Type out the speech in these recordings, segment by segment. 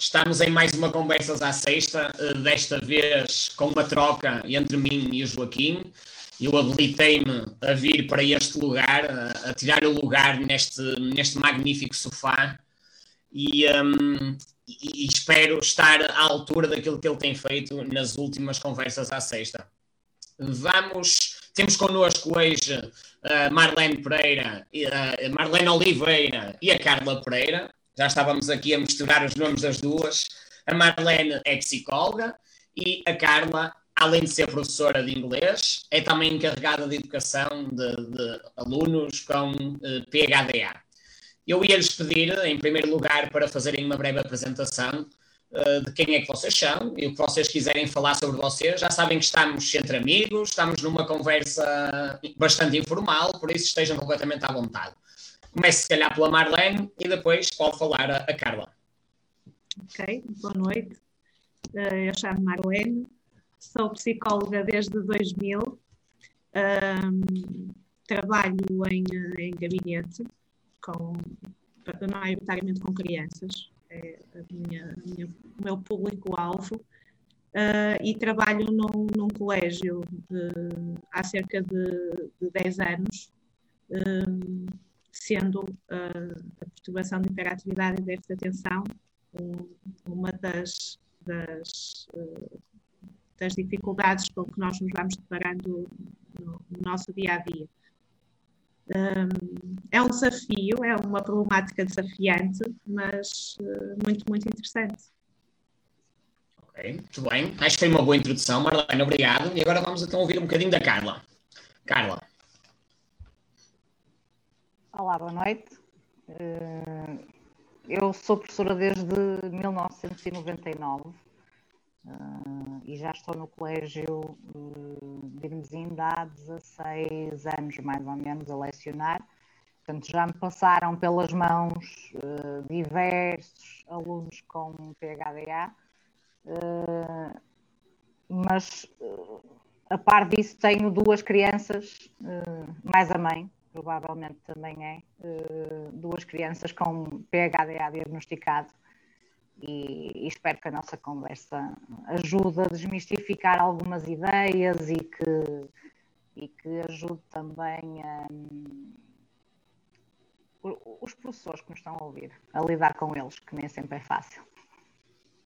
Estamos em mais uma Conversas à Sexta, eh, desta vez com uma troca entre mim e o Joaquim. Eu habilitei-me a vir para este lugar, a, tirar o lugar neste, neste magnífico sofá e, um, e, espero estar à altura daquilo que ele tem feito nas últimas Conversas à Sexta. Vamos, temos connosco hoje a Marlene Pereira, a Marlene Oliveira e a Carla Pereira já estávamos aqui a misturar os nomes das duas. A Marlene é psicóloga e a Carla, além de ser professora de inglês, é também encarregada de educação de, de alunos com eh, PHDA. Eu ia-lhes pedir, em primeiro lugar, para fazerem uma breve apresentação uh, de quem é que vocês são e o que vocês quiserem falar sobre vocês. Já sabem que estamos entre amigos, estamos numa conversa bastante informal, por isso estejam completamente à vontade. Comece, se calhar, pela Marlene e depois pode falar a, a Carla. Ok, boa noite. Uh, eu chamo Marlene, sou psicóloga desde 2000, um, trabalho em, em gabinete, com, maioritariamente com crianças, é minha, minha, o meu público-alvo, uh, e trabalho num, num colégio de, há cerca de, de 10 anos. Um, sendo uh, a perturbação de hiperatividade e déficit de atenção um, uma das, das, uh, das, dificuldades com que nós nos vamos deparando no, no nosso dia a dia. Um, é um desafio, é uma problemática desafiante, mas uh, muito, muito interessante. Ok, muito bem. Acho que foi uma boa introdução, Marlene, obrigado. E agora vamos então ouvir um bocadinho da Carla. Carla. Olá, boa noite. Eh, eu sou professora desde 1999 eh, e já estou no colégio de Irmezinda há 16 anos, mais ou menos, a lecionar. Portanto, já me passaram pelas mãos eh, diversos alunos com PHDA, mas a par disso tenho duas crianças, mais a mãe, provavelmente também é, uh, duas crianças com PHDA diagnosticado. E, e, espero que a nossa conversa ajude a desmistificar algumas ideias e que, e que ajude também um, os professores que nos estão a ouvir a lidar com eles, que nem sempre é fácil.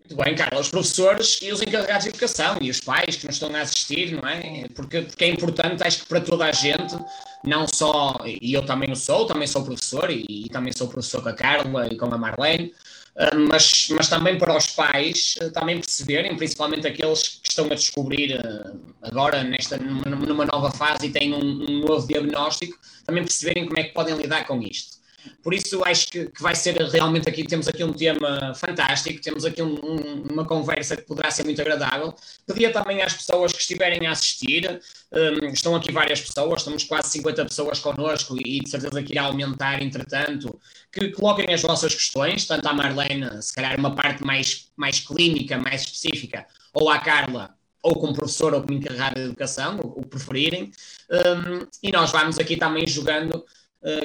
Muito bem, Carla, os professores e os encarregados de educação e os pais que nos estão a assistir, não é? Porque, porque é importante, acho que para toda a gente, não só, e eu também o sou, também sou professor e, e também sou professor com a Carla e com a Marlene, uh, mas, mas também para os pais uh, também perceberem, principalmente aqueles que estão a descobrir uh, agora nesta, numa, nova fase e têm um, um novo diagnóstico, também perceberem como é que podem lidar com isto. Por isso acho que, que, vai ser realmente aqui, temos aqui um tema fantástico, temos aqui um, um, uma conversa que poderá ser muito agradável. Pedia também às pessoas que estiverem a assistir, um, estão aqui várias pessoas, estamos quase 50 pessoas connosco e, de certeza que irá aumentar entretanto, que coloquem as vossas questões, tanto à Marlene, se calhar uma parte mais, mais clínica, mais específica, ou à Carla, ou como professor ou como encarregado de educação, o, preferirem, um, e nós vamos aqui também jogando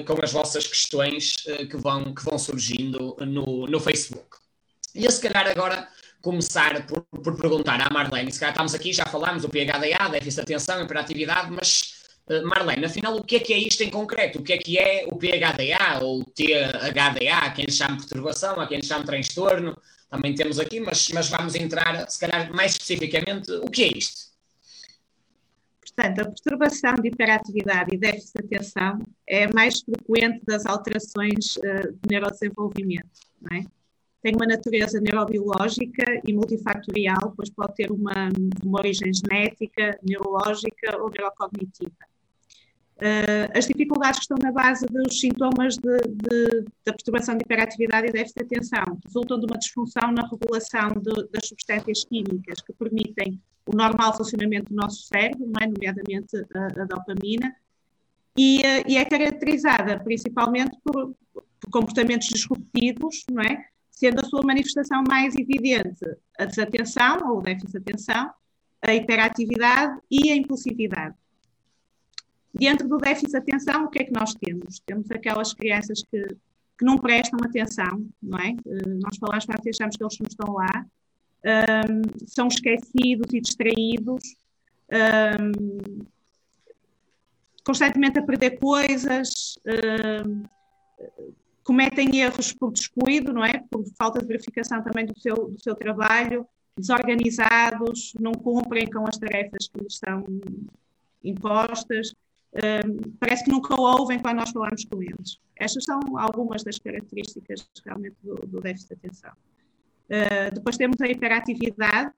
com as vossas questões uh, que, vão, que vão surgindo no, no Facebook. E eu, se calhar, agora começar por, por perguntar à Marlene, se calhar estamos aqui, já falámos do PHDA, déficit de atenção, hiperatividade, mas uh, Marlene, afinal, o que é que é isto em concreto? O que é que é o PHDA ou THDA? Há quem lhe chame perturbação, há quem lhe chame transtorno, também temos aqui, mas, mas vamos entrar, se calhar, mais especificamente, o que é isto? Portanto, a perturbação de hiperatividade e déficit de atenção é mais frequente das alterações uh, de neurodesenvolvimento. É? Tem uma natureza neurobiológica e multifactorial, pois pode ter uma, uma origem genética, neurológica ou neurocognitiva. Uh, as dificuldades que estão na base dos sintomas de, de, da perturbação de hiperatividade e déficit de atenção resultam de uma disfunção na regulação de, das substâncias químicas que permitem o normal funcionamento do nosso cérebro, é? nomeadamente a, a dopamina, e, uh, e, é caracterizada principalmente por, por, comportamentos disruptivos, é? sendo a sua manifestação mais evidente a desatenção ou o déficit de atenção, a hiperatividade e a impulsividade. Dentro do déficit de atenção, o que é que nós temos? Temos aquelas crianças que que não prestam atenção, não é? Nós falamos para achamos que eles não estão lá, um, são esquecidos e distraídos, um, constantemente a perder coisas, um, cometem erros por descuido, não é? Por falta de verificação também do seu, do seu trabalho, desorganizados, não cumprem com as tarefas que lhes são impostas, parece que nunca ouvem quando nós falamos com eles. Estas são algumas das características realmente do, do déficit de atenção. Uh, depois temos a hiperatividade,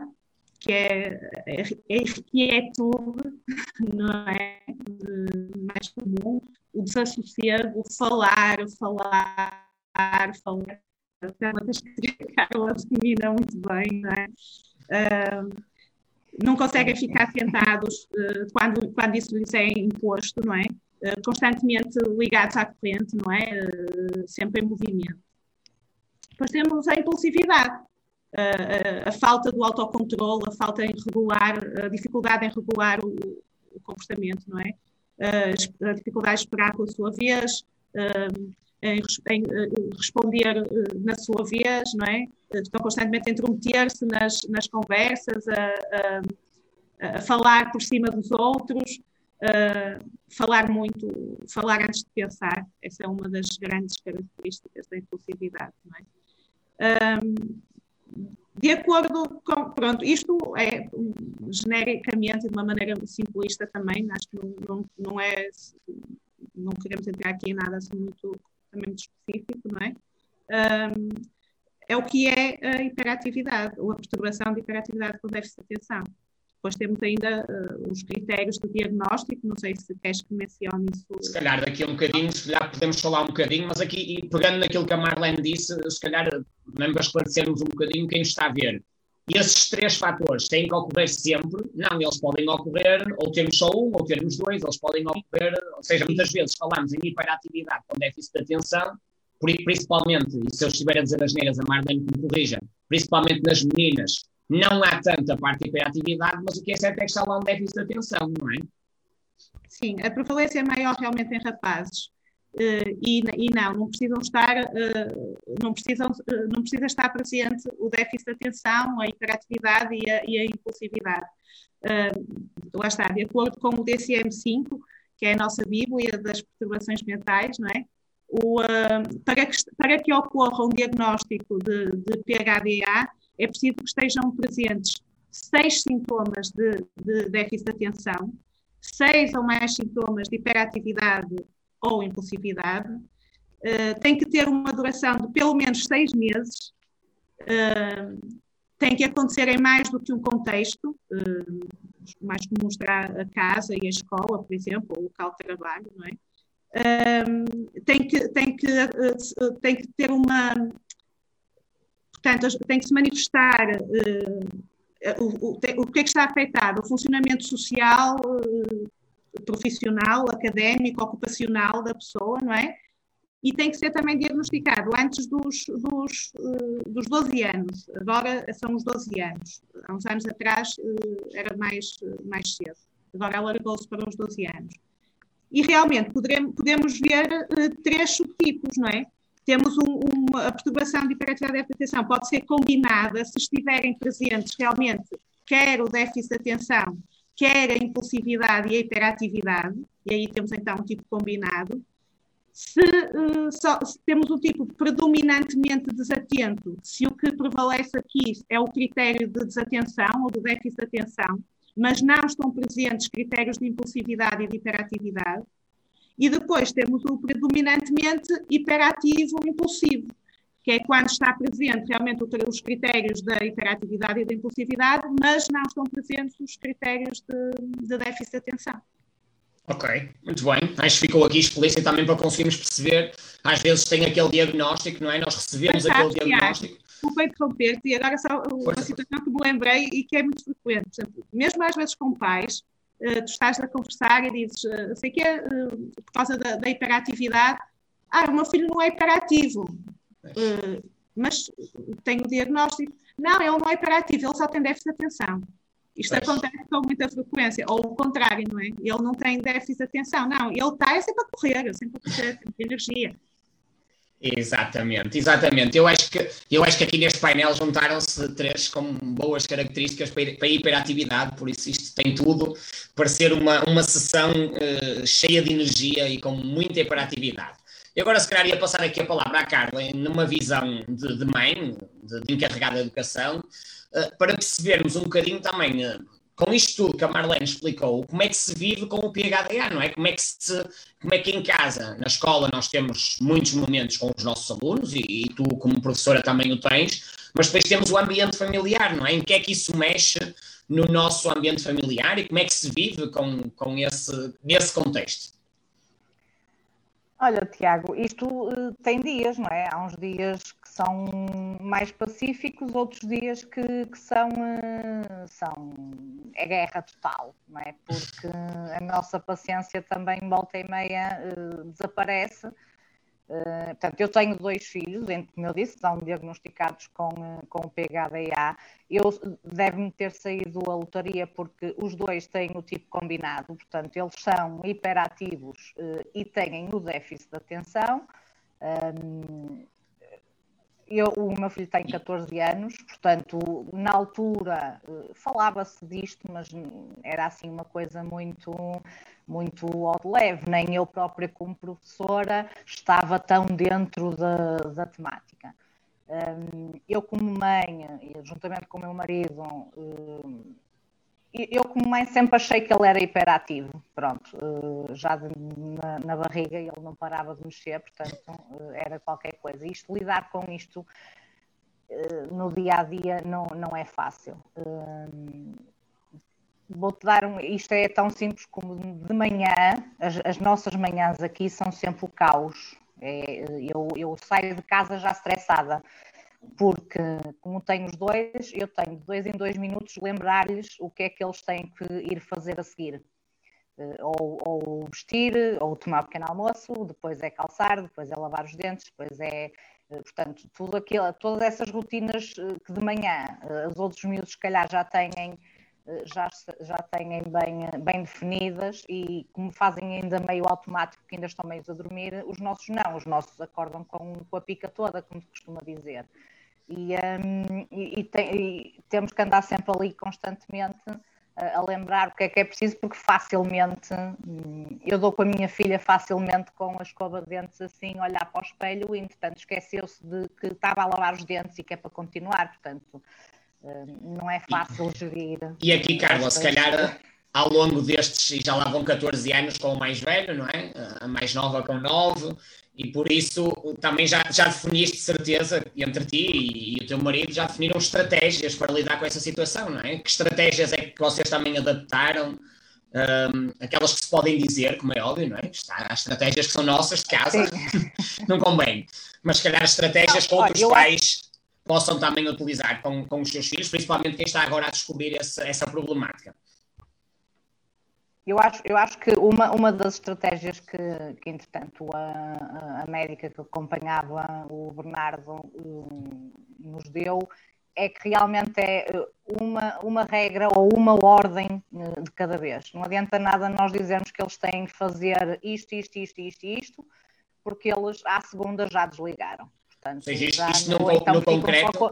que é, é, é inquietude, não é? mais comum, o desassossego, o falar, falar, falar. É uma das que a Carla domina muito bem, não é? Uh, não conseguem ficar sentados uh, quando, quando isso lhes é imposto, não é? Uh, constantemente ligados à corrente, não é? Uh, sempre em movimento. Depois temos a impulsividade, a falta do autocontrole, a falta em regular, a dificuldade em regular o, o comportamento, não é? a dificuldade de esperar pela sua vez, em, em, responder na sua vez, não é? Estão constantemente a intrometer-se nas, nas conversas, a, a, a, falar por cima dos outros, falar muito, falar antes de pensar. Essa é uma das grandes características da impulsividade, não é? de acordo com. Pronto, isto é genericamente, de uma maneira simplista também, acho que não, não, não é. Não queremos entrar aqui em nada assim muito, muito específico, não é? Um, é o que é a hiperatividade, ou a perturbação de hiperatividade com déficit de atenção. Depois temos ainda uh, os critérios do diagnóstico, não sei se queres que mencione isso. Se calhar daqui a um bocadinho, se calhar podemos falar um bocadinho, mas aqui, pegando naquilo que a Marlene disse, se calhar mesmo para esclarecermos um bocadinho quem está a ver. E esses três fatores têm que ocorrer sempre? Não, eles podem ocorrer, ou termos só um, ou termos dois, eles podem ocorrer, ou seja, muitas vezes falamos em hiperatividade com déficit de atenção, principalmente, e se eu estiver a dizer as neiras, a Marlene que me corrija, principalmente nas meninas, não há tanta parte de hiperatividade, mas o que é certo é que está lá um déficit de atenção, não é? Sim, a prevalência é maior realmente em rapazes. Uh, e, e, não, não precisam estar, uh, não, precisam, uh, não precisa estar presente o déficit de atenção, a hiperatividade e a, e a impulsividade. lá está, de acordo com o DCM-5, que é a nossa Bíblia das perturbações mentais, não é? O, para, que, para que ocorra um diagnóstico de, de PHDA, é preciso que estejam presentes seis sintomas de, de déficit de atenção, seis ou mais sintomas de hiperatividade ou impulsividade, uh, tem que ter uma duração de pelo menos seis meses, uh, tem que acontecer em mais do que um contexto, uh, mais como mostrar a casa e a escola, por exemplo, ou o local de trabalho, não é? tem, que, tem, que, tem que ter uma Portanto, tem que se manifestar o, o, o, que é que está afetado? O funcionamento social, profissional, académico, ocupacional da pessoa, não é? E tem que ser também diagnosticado antes dos, dos, uh, dos 12 anos. Agora são os 12 anos. Há uns anos atrás era mais, mais cedo. Agora alargou-se para os 12 anos. E realmente podemos, podemos ver três subtipos, não é? temos um, uma a perturbação de hiperatividade de atenção, pode ser combinada se estiverem presentes realmente quer o déficit de atenção, quer a impulsividade e a hiperatividade, e aí temos então um tipo combinado. Se, uh, só, se, temos um tipo predominantemente desatento, se o que prevalece aqui é o critério de desatenção ou do déficit de atenção, mas não estão presentes critérios de impulsividade e de hiperatividade, e depois temos o predominantemente hiperativo impulsivo, que é quando está presente realmente os critérios da hiperatividade e da impulsividade, mas não estão presentes os critérios de, de déficit de atenção. Ok, muito bem. Acho que ficou aqui explícito também para conseguirmos perceber. Às vezes tem aquele diagnóstico, não é? Nós recebemos aquele diagnóstico. Desculpa interromper-te, e agora só uma situação que me lembrei e que é muito frequente. Exemplo, mesmo às vezes com pais, uh, tu estás a conversar e dizes, uh, sei que é uh, por causa da, da, hiperatividade, ah, o meu filho não é hiperativo, uh, mas tem o diagnóstico. Não, ele não é hiperativo, ele só tem déficit de atenção. Isto pois. acontece com muita frequência, ou o contrário, não é? Ele não tem déficit de atenção, não, ele está é sempre a correr, é sempre a correr, tem energia. Exatamente, exatamente. Eu acho que, eu acho que aqui neste painel juntaram-se três com boas características para, para a hiperatividade, por isso isto tem tudo para ser uma, uma sessão uh, cheia de energia e com muita hiperatividade. E agora, se calhar, ia passar aqui a palavra à Carla, numa visão de, de mãe, de, de encarregada de educação, uh, para percebermos um bocadinho também. Uh, com isto tudo que a Marlene explicou, como é que se vive com o PHDA, não é? Como é que, se, como é que em casa, na escola, nós temos muitos momentos com os nossos alunos, e, e, tu, como professora, também o tens, mas depois temos o ambiente familiar, não é? Em que é que isso mexe no nosso ambiente familiar e como é que se vive com, com esse, nesse contexto? Olha, Tiago, isto uh, tem dias, não é? Há uns dias que são mais pacíficos, outros dias que, que são, uh, são. é guerra total, não é? Porque a nossa paciência também, volta e meia, uh, desaparece Uh, portanto, eu tenho dois filhos, como eu disse, são diagnosticados com, uh, com PHDA. Eu deve-me ter saído a lotaria porque os dois têm o tipo combinado, portanto, eles são hiperativos uh, e têm o déficit de atenção. Um, eu, o meu filho tem 14 anos, portanto, na altura falava-se disto, mas era assim uma coisa muito muito ao de leve, nem eu própria como professora estava tão dentro da, da temática. Eu como mãe, juntamente com o meu marido, um, eu como mãe sempre achei que ele era hiperativo, pronto, uh, já na, na, barriga ele não parava de mexer, portanto uh, era qualquer coisa. Isto, lidar com isto uh, no dia a dia não, não é fácil vou-te dar um. Isto é tão simples como de manhã, as, as nossas manhãs aqui são sempre o caos. É, eu, eu, saio de casa já estressada, porque, como tenho os dois, eu tenho de dois em dois minutos lembrar-lhes o que é que eles têm que ir fazer a seguir. Eh, ou, ou vestir, ou tomar pequeno almoço, depois é calçar, depois é lavar os dentes, depois é eh, portanto, tudo aquilo, todas essas rotinas eh, que de manhã os outros miúdos, se calhar, já têm já, já têm bem, bem definidas e como fazem ainda meio automático, que ainda estão meio a dormir, os nossos não, os nossos acordam com, com a pica toda, como se costuma dizer. E, um, e, tem, e, temos que andar sempre ali constantemente a, a lembrar o que é que é preciso, porque facilmente, hum, eu dou com a minha filha facilmente com a escova de dentes assim, olhar para o espelho e entretanto esqueceu-se de que estava a lavar os dentes e que é para continuar, portanto não é fácil gerir. E aqui, Carla, se calhar ao longo destes, e já lá vão 14 anos com o mais velho, não é? A mais nova com 9, e por isso também já, já definiste de certeza entre ti e, e, o teu marido já definiram estratégias para lidar com essa situação, não é? Que estratégias é que vocês também adaptaram? Um, aquelas que se podem dizer, como é óbvio, não é? Há estratégias que são nossas de casa, não convém, mas se calhar estratégias não, que outros olha, pais possam também utilizar com, com os seus filhos, principalmente quem está agora a descobrir esse, essa problemática. Eu acho, eu acho que uma, uma das estratégias que, que entretanto, a, a médica que acompanhava o Bernardo um, nos deu é que realmente é uma, uma regra ou uma ordem eh, de cada vez. Não adianta nada nós dizermos que eles têm que fazer isto, isto, isto, isto, isto, porque eles à segunda já desligaram. Portanto, seja, isto, isto no, então no concreto. Um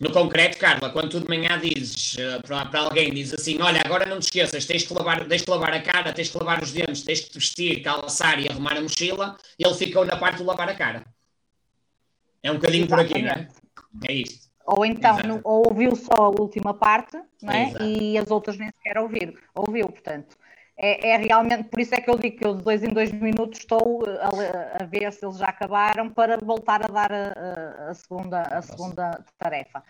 No concreto, Carla, quando tu de manhã dizes uh, para, para, alguém, diz assim: Olha, agora não te esqueças, tens que, lavar, tens que lavar a cara, tens que lavar os dentes, tens que te vestir, calçar e arrumar a mochila, ele ficou na parte de lavar a cara. É um bocadinho Exatamente. por aqui, não é? É isto. Ou então, no, ou ouviu só a última parte, não é? E as outras nem sequer ouviram. Ouviu, portanto é, é, realmente, por isso é que eu digo que eu de dois em dois minutos estou a, a ver se eles já acabaram para voltar a dar a, a segunda, a segunda tarefa.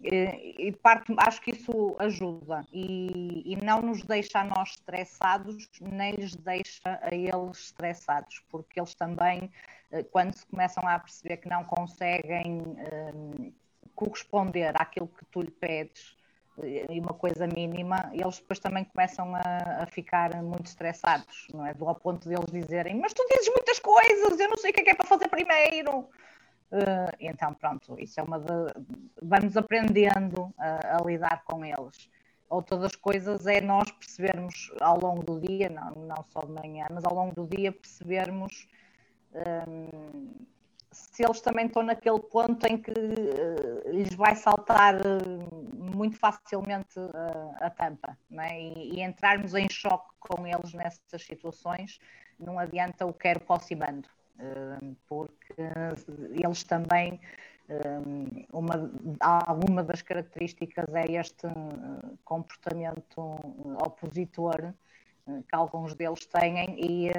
E, e parte, acho que isso ajuda e, e, não nos deixa a nós estressados, nem lhes deixa a eles estressados, porque eles também, eh, quando se começam a perceber que não conseguem um, corresponder àquilo que tu lhe pedes, e uma coisa mínima, eles depois também começam a, a, ficar muito estressados, não é? Do ao ponto de eles dizerem, mas tu dizes muitas coisas, eu não sei o que é, que é para fazer primeiro. Uh, então, pronto, isso é uma de. Vamos aprendendo a, a, lidar com eles. Outra das coisas é nós percebermos ao longo do dia, não, não só de manhã, mas ao longo do dia percebermos um, se eles também estão naquele ponto em que uh, lhes vai saltar uh, muito facilmente uh, a tampa, é? e, e, entrarmos em choque com eles nessas situações, não adianta o quero, posso e mando, porque eles também, uma, alguma das características é este comportamento opositor que alguns deles têm e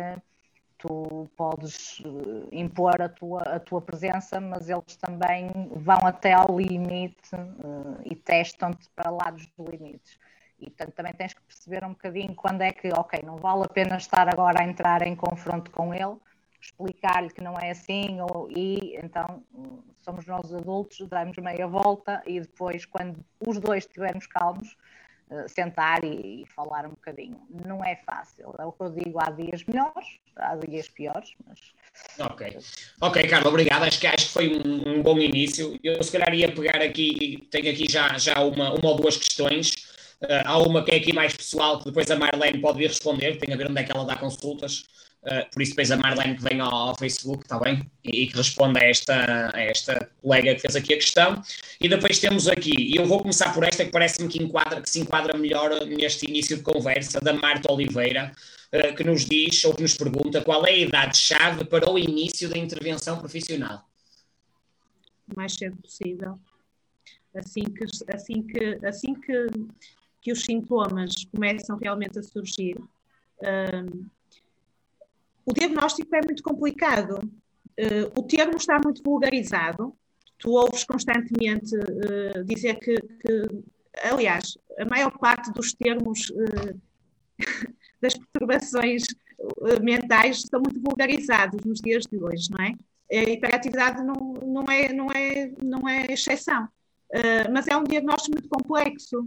tu podes eh, impor a tua, a tua presença, mas eles também vão até ao limite uh, e testam-te para lados dos limites. E portanto também tens que perceber um bocadinho quando é que, ok, não vale a pena estar agora a entrar em confronto com ele, explicar-lhe que não é assim, ou, e então somos nós adultos, damos meia volta e depois, quando os dois estivermos calmos, sentar e, e, falar um bocadinho. Não é fácil, é o que eu digo, há dias melhores, há dias piores, mas... Ok, ok, Carlos, obrigado, acho que, acho que foi um, um, bom início. Eu se calhar ia pegar aqui, tenho aqui já, já uma, uma ou duas questões, uh, há uma que é aqui mais pessoal, que depois a Marlene pode vir responder, tem a ver onde é que ela dá consultas. Uh, por isso depois a Marlene que vem ao, ao Facebook, está bem? E, e, que responda a esta, a esta colega que fez aqui a questão. E depois temos aqui, e eu vou começar por esta que parece-me que, enquadra, que se enquadra melhor neste início de conversa, da Marta Oliveira, uh, que nos diz, ou que nos pergunta, qual é a idade-chave para o início da intervenção profissional? O mais cedo possível. Assim que, assim que, assim que, que os sintomas começam realmente a surgir, uh, o diagnóstico é muito complicado. Uh, o termo está muito vulgarizado. Tu ouves constantemente uh, dizer que, que, aliás, a maior parte dos termos uh, das perturbações mentais estão muito vulgarizados nos dias de hoje, não é? A hiperatividade não, não, é, não, é, não é exceção. mas é um diagnóstico muito complexo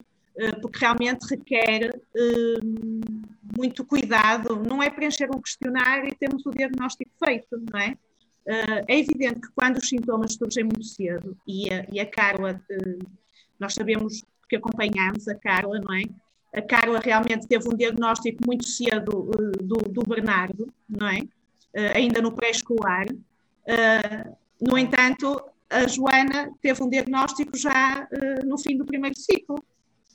porque realmente requer eh, muito cuidado. Não é preencher um questionário e temos o diagnóstico feito, não é? Eh, é evidente que quando os sintomas surgem muito cedo, e a, e a Carla, nós sabemos que acompanhamos a Carla, não é? A Carla realmente teve um diagnóstico muito cedo do, do Bernardo, não é? Ainda no pré-escolar. No entanto, a Joana teve um diagnóstico já no fim do primeiro ciclo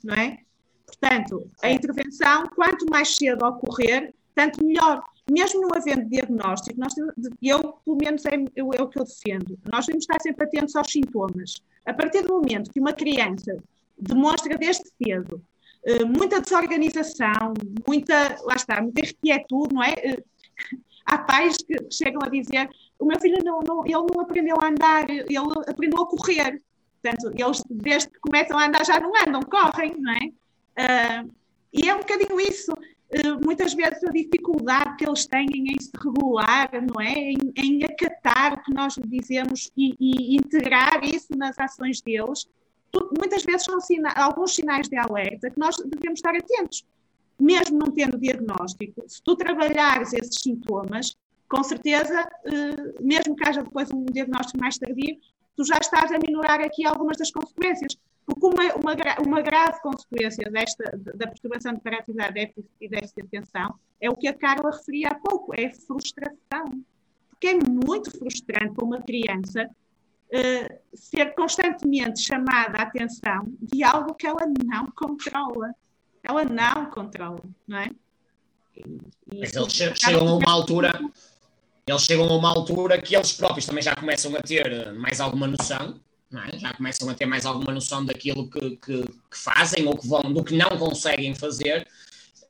não é? Portanto, a intervenção, quanto mais cedo ocorrer, tanto melhor. Mesmo não havendo diagnóstico, nós, eu, pelo menos, é, eu, é o que eu defendo. Nós devemos estar sempre atentos aos sintomas. A partir do momento que uma criança demonstra desde cedo uh, muita desorganização, muita, lá está, muita inquietude, não é? Uh, há pais que chegam a dizer: o meu filho não, não, ele não aprendeu a andar, ele aprendeu a correr. Portanto, eles, desde que começam a andar, já não andam, correm, não é? Uh, e é um bocadinho isso. Uh, muitas vezes a dificuldade que eles têm em se regular, não é? Em, em acatar o que nós dizemos e, e, integrar isso nas ações deles. Tu, muitas vezes são sina alguns sinais de alerta que nós devemos estar atentos. Mesmo não tendo diagnóstico, se tu trabalhares esses sintomas, com certeza, uh, mesmo que haja depois um diagnóstico mais tardio, tu já estás a minorar aqui algumas das consequências. Porque uma, uma, uma grave consequência desta, da perturbação de hiperatividade e déficit de atenção é o que a Carla referia há pouco, é frustração. Porque é muito frustrante para uma criança uh, ser constantemente chamada a atenção de algo que ela não controla. Ela não controla, não é? E, e Mas eles chegam a uma altura eles chegam a uma altura que eles próprios também já começam a ter mais alguma noção, é? já começam a ter mais alguma noção daquilo que, que, que, fazem ou que vão, do que não conseguem fazer,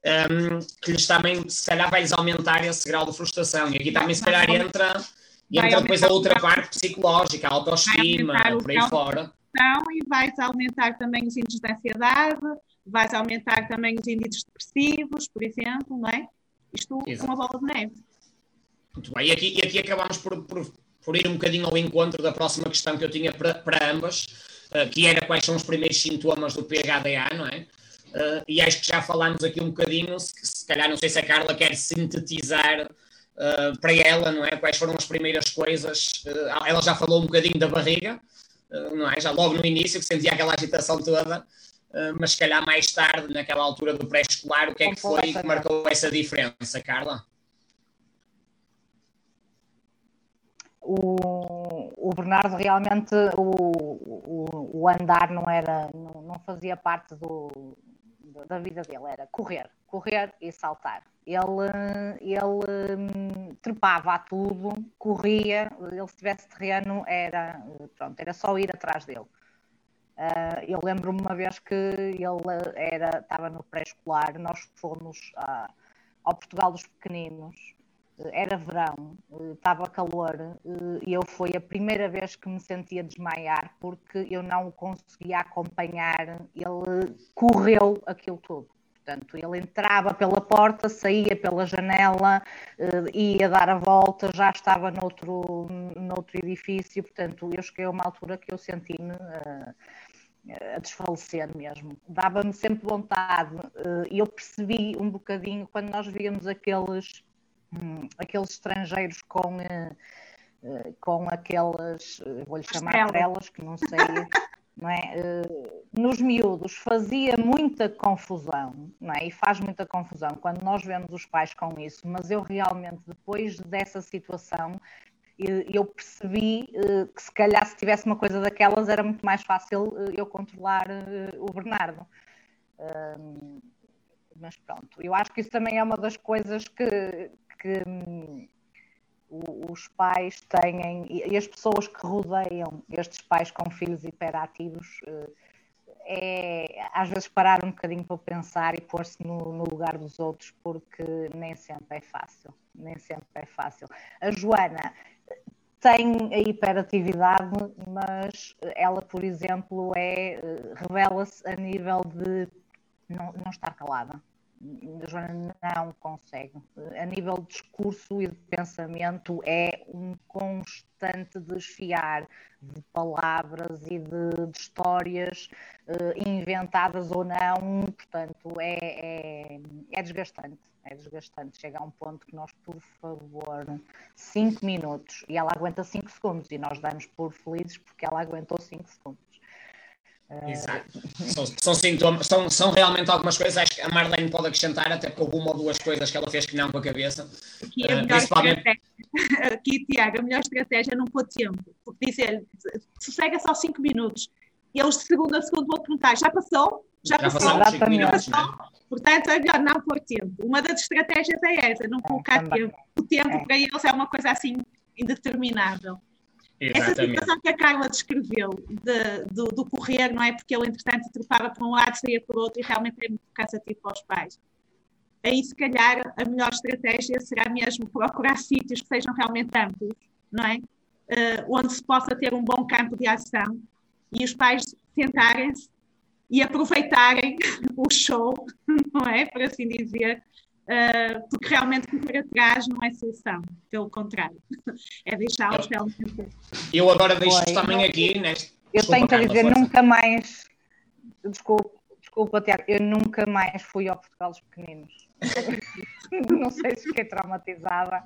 um, que lhes também, se calhar, vai-lhes aumentar esse grau de frustração. E aqui também, se calhar, entra, entra depois a outra parte psicológica, a autoestima, por aí fora. E vais aumentar também os índices de ansiedade, vais aumentar também os índices depressivos, por exemplo, não é? Isto é uma bola de neve. Muito bem, e aqui, e aqui acabamos por, por, por, ir um bocadinho ao encontro da próxima questão que eu tinha para, para ambas, uh, que era quais são os primeiros sintomas do PHDA, não é? Uh, e acho que já falámos aqui um bocadinho, se, se calhar não sei se a Carla quer sintetizar uh, para ela, não é? Quais foram as primeiras coisas. ela já falou um bocadinho da barriga, não é? Já logo no início, que sentia aquela agitação toda. mas se calhar mais tarde, naquela altura do pré-escolar, o que é que foi que marcou essa diferença, Carla? O, o Bernardo realmente o, o, o andar não era, não, não fazia parte do, da vida dele, era correr, correr e saltar. Ele, ele hum, trepava a tudo, corria, ele se tivesse terreno era, pronto, era só ir atrás dele. Uh, eu lembro-me uma vez que ele era, estava no pré-escolar, nós fomos uh, ao Portugal dos Pequeninos era verão, estava calor e eu foi a primeira vez que me sentia desmaiar porque eu não o conseguia acompanhar, ele correu aquilo tudo. Portanto, ele entrava pela porta, saía pela janela, ia dar a volta, já estava noutro, noutro edifício. Portanto, eu cheguei a uma altura que eu senti-me a desfalecer mesmo. Dava-me sempre vontade eu percebi um bocadinho quando nós víamos aqueles Hum, aqueles estrangeiros com, uh, com aquelas, vou-lhe chamar trelas, que não sei, não é? Uh, nos miúdos fazia muita confusão, não é? E faz muita confusão quando nós vemos os pais com isso, mas eu realmente, depois dessa situação, eu percebi que se calhar se tivesse uma coisa daquelas era muito mais fácil eu controlar o Bernardo mas pronto, eu acho que isso também é uma das coisas que, que hum, os pais têm e as pessoas que rodeiam estes pais com filhos hiperativos eh, é às vezes parar um bocadinho para pensar e pôr-se no, no, lugar dos outros porque nem sempre é fácil, nem sempre é fácil. A Joana tem a hiperatividade, mas ela, por exemplo, é eh, revela-se a nível de não, não estar calada Joana não consegue. A nível de discurso e de pensamento é um constante desfiar de palavras e de, de histórias uh, inventadas ou não, portanto é, é, é, desgastante. É desgastante. Chega a um ponto que nós, por favor, 5 minutos, e ela aguenta 5 segundos, e nós damos por felizes porque ela aguentou 5 segundos. Exato. São, são, sintomas, são, são realmente algumas coisas. Acho que a Marlene pode acrescentar, até por uma ou duas coisas que ela fez que não com a cabeça. Aqui, a uh, principalmente... Aqui Tiago, a melhor estratégia é não pôr tempo. Porque dizer, sossega só 5 minutos. E eles de segundo a segundo vão perguntar: já passou? Já, já passou? 5 minutos, né? Portanto, é melhor não pôr tempo. Uma das estratégias é essa, não colocar tempo. O tempo é. para eles é uma coisa assim indeterminável. Exatamente. Essa situação que a Carla descreveu de, do, do, correr, não é? Porque ele, entretanto, trocava para um lado, saía para o outro e realmente é muito cansativo para os pais. Aí, se calhar, a melhor estratégia será mesmo procurar sítios que sejam realmente amplos, não é? Uh, onde se possa ter um bom campo de ação e os pais sentarem-se e aproveitarem o show, não é? Por assim dizer, uh, porque realmente correr atrás não é solução, pelo contrário, é deixá-los realmente. Eu agora deixo-vos também aqui neste. Eu tenho que dizer, nunca mais. Desculpa, desculpa, Tiago, eu nunca mais fui ao Portugal dos Pequeninos. não sei se fiquei traumatizada.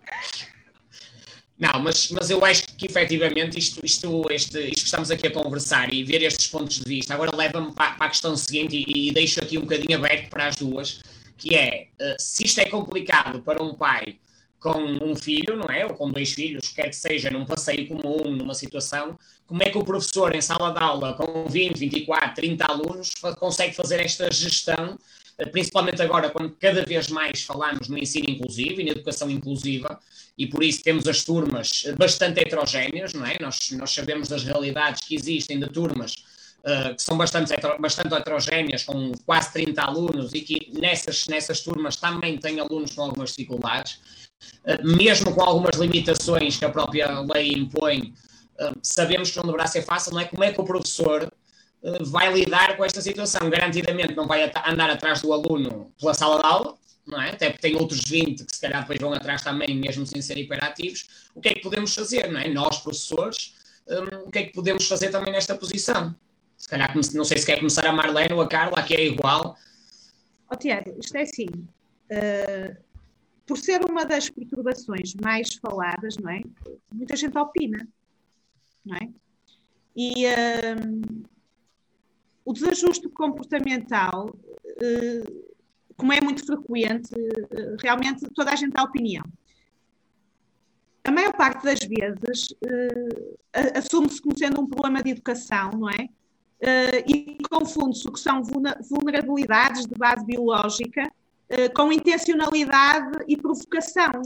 Não, mas, mas eu acho que efetivamente isto, isto, este, isto que estamos aqui a conversar e ver estes pontos de vista agora leva-me para, para, a questão seguinte e, e deixo aqui um bocadinho aberto para as duas que é, uh, se isto é complicado para um pai com um filho, não é? Ou com dois filhos, quer que seja num passeio comum, numa situação, como é que o professor em sala de aula com 20, 24, 30 alunos consegue fazer esta gestão, eh, principalmente agora quando cada vez mais falamos no ensino inclusivo e na educação inclusiva, e por isso temos as turmas bastante heterogéneas, não é? Nós, nós sabemos das realidades que existem de turmas que são bastante, bastante heterogéneas, com quase 30 alunos, e que nessas, nessas turmas também tem alunos com algumas dificuldades, uh, mesmo com algumas limitações que a própria lei impõe, uh, sabemos que não deverá ser fácil, não é? Como é que o professor vai lidar com esta situação? Garantidamente não vai andar atrás do aluno pela sala de aula, não é? Até porque tem outros 20 que se calhar depois vão atrás também, mesmo sem ser hiperativos. O que é que podemos fazer, não é? Nós, professores, um, o que é que podemos fazer também nesta posição? Se calhar, não sei se quer começar a Marlene ou a Carla, aqui é igual. Oh, Tiago, isto é assim. Uh, por ser uma das perturbações mais faladas, não é? Muita gente opina, não é? E uh, o desajuste comportamental, uh, como é muito frequente, realmente toda a gente dá opinião. A maior parte das vezes assume-se como sendo um problema de educação, não é? Uh, e confunde-se o que são vulnerabilidades de base biológica uh, com intencionalidade e provocação.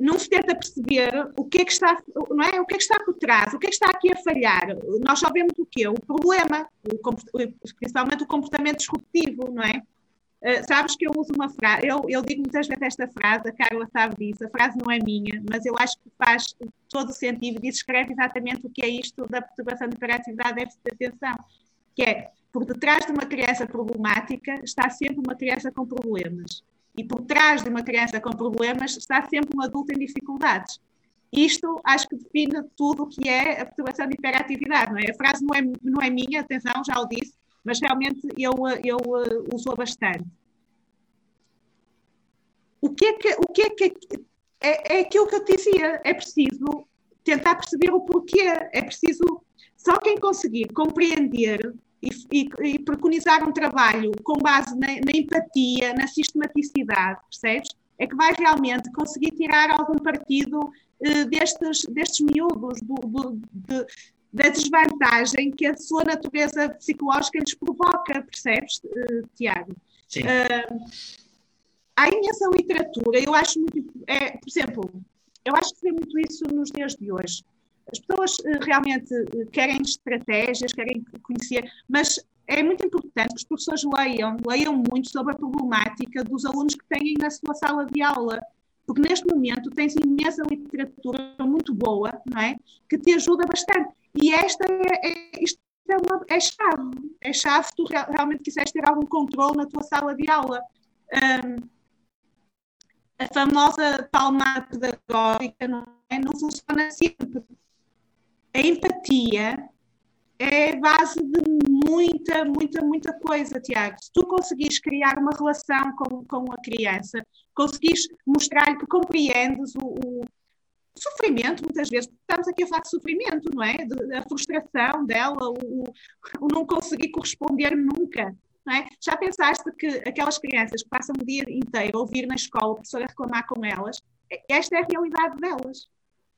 não se tenta perceber o que é que está, não é? O que é que está por trás, o que é que está aqui a falhar. Nós só vemos o quê? O problema, o, principalmente o comportamento disruptivo, não é? Uh, sabes que eu uso uma frase, eu, eu, digo muitas vezes esta frase, a Carla sabe disso, a frase não é minha, mas eu acho que faz todo o sentido e descreve exatamente o que é isto da perturbação de hiperatividade déficit de atenção, que é, por detrás de uma criança problemática está sempre uma criança com problemas. E por trás de uma criança com problemas está sempre um adulto em dificuldades. Isto acho que define tudo o que é a perturbação de hiperatividade, não é? A frase não é, não é minha, atenção, já o disse, mas realmente eu, eu uh, uso bastante. O que é que, o que, é, que é, é aquilo que eu dizia, é preciso tentar perceber o porquê, é preciso só quem conseguir compreender e, e, e preconizar um trabalho com base na, na, empatia, na sistematicidade, percebes? É que vai realmente conseguir tirar algum partido uh, destes, destes miúdos, do, do, de, da desvantagem que a sua natureza psicológica lhes provoca, percebes, uh, Tiago? Sim. Uh, há imensa literatura, eu acho muito, é, por exemplo, eu acho que vê muito isso nos dias de hoje. As pessoas uh, realmente querem estratégias, querem conhecer, mas é muito importante que os professores leiam, leiam muito sobre a problemática dos alunos que têm na sua sala de aula porque neste momento tens imensa literatura muito boa, não é? Que te ajuda bastante. E esta é, é, isto é, uma, é chave. É chave se tu realmente quiseres ter algum controle na tua sala de aula. Um, a famosa palmada pedagógica não, é? não funciona sempre. A empatia é base de muita, muita, muita coisa, Tiago. Se tu conseguires criar uma relação com, com a criança, conseguires mostrar-lhe que compreendes o, o, sofrimento, muitas vezes, estamos aqui a falar de sofrimento, não é? Da frustração dela, o, o, não conseguir corresponder nunca. É? Já pensaste que aquelas crianças que passam o dia inteiro a ouvir na escola a professora reclamar com elas, esta é a realidade delas.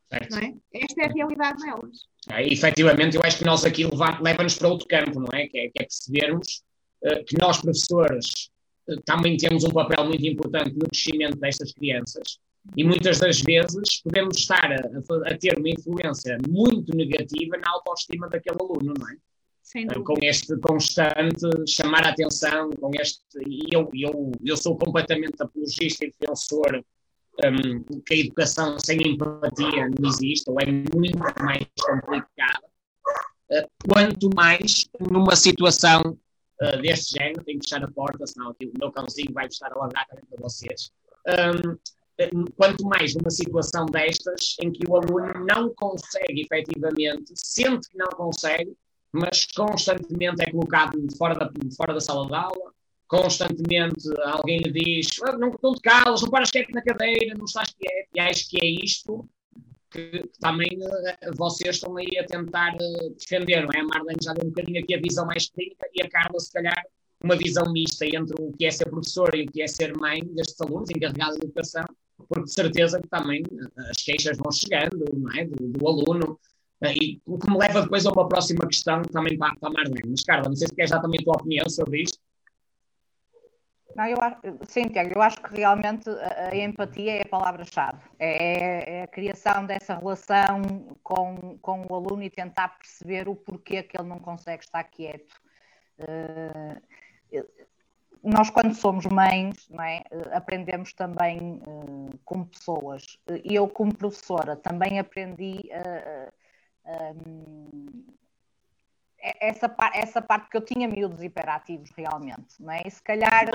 Certo. Não é? Esta é a realidade delas. É, efetivamente, eu acho que nós aqui leva-nos para outro campo, não é? Que é, que é percebermos uh, que nós, professores, uh, também temos um papel muito importante no crescimento destas crianças e muitas das vezes podemos estar a, a, ter uma influência muito negativa na autoestima daquele aluno, não é? Uh, com este constante chamar a atenção, com este. E eu, eu, eu sou completamente apologista e defensor um, que a educação sem empatia não existe, ou é muito mais complicada, uh, quanto mais numa situação uh, deste género, tenho que fechar a porta, senão aqui o meu cãozinho vai estar a ladrar para vocês. Um, quanto mais numa situação destas em que o aluno não consegue efetivamente, sente que não consegue, mas constantemente é colocado fora da, fora da sala de aula, constantemente alguém lhe diz ah, não, não te calas, não paras quieto na cadeira, não estás quieto, e acho que é isto que, que também uh, vocês estão aí a tentar uh, defender, não é? A Marlene já deu um bocadinho aqui a visão mais clínica e a Carla, se calhar, uma visão mista entre o que é ser professora e o que é ser mãe destes alunos, encarregada de educação, porque de certeza que também as queixas vão chegando, é? Do, do aluno, e o que me leva depois a uma próxima questão também para, para a Marlene. Mas, Carla, não sei se queres dar também a tua opinião sobre isto. Não, eu sim, Tiago, eu acho que realmente a, a empatia é a palavra-chave. É, é, a criação dessa relação com, com o aluno e tentar perceber o porquê que ele não consegue estar quieto. Uh, nós, quando somos mães, é? aprendemos também uh, como pessoas. Eu, como professora, também aprendi a. Uh, essa, essa parte que eu tinha miúdos hiperativos realmente, não é? E se calhar.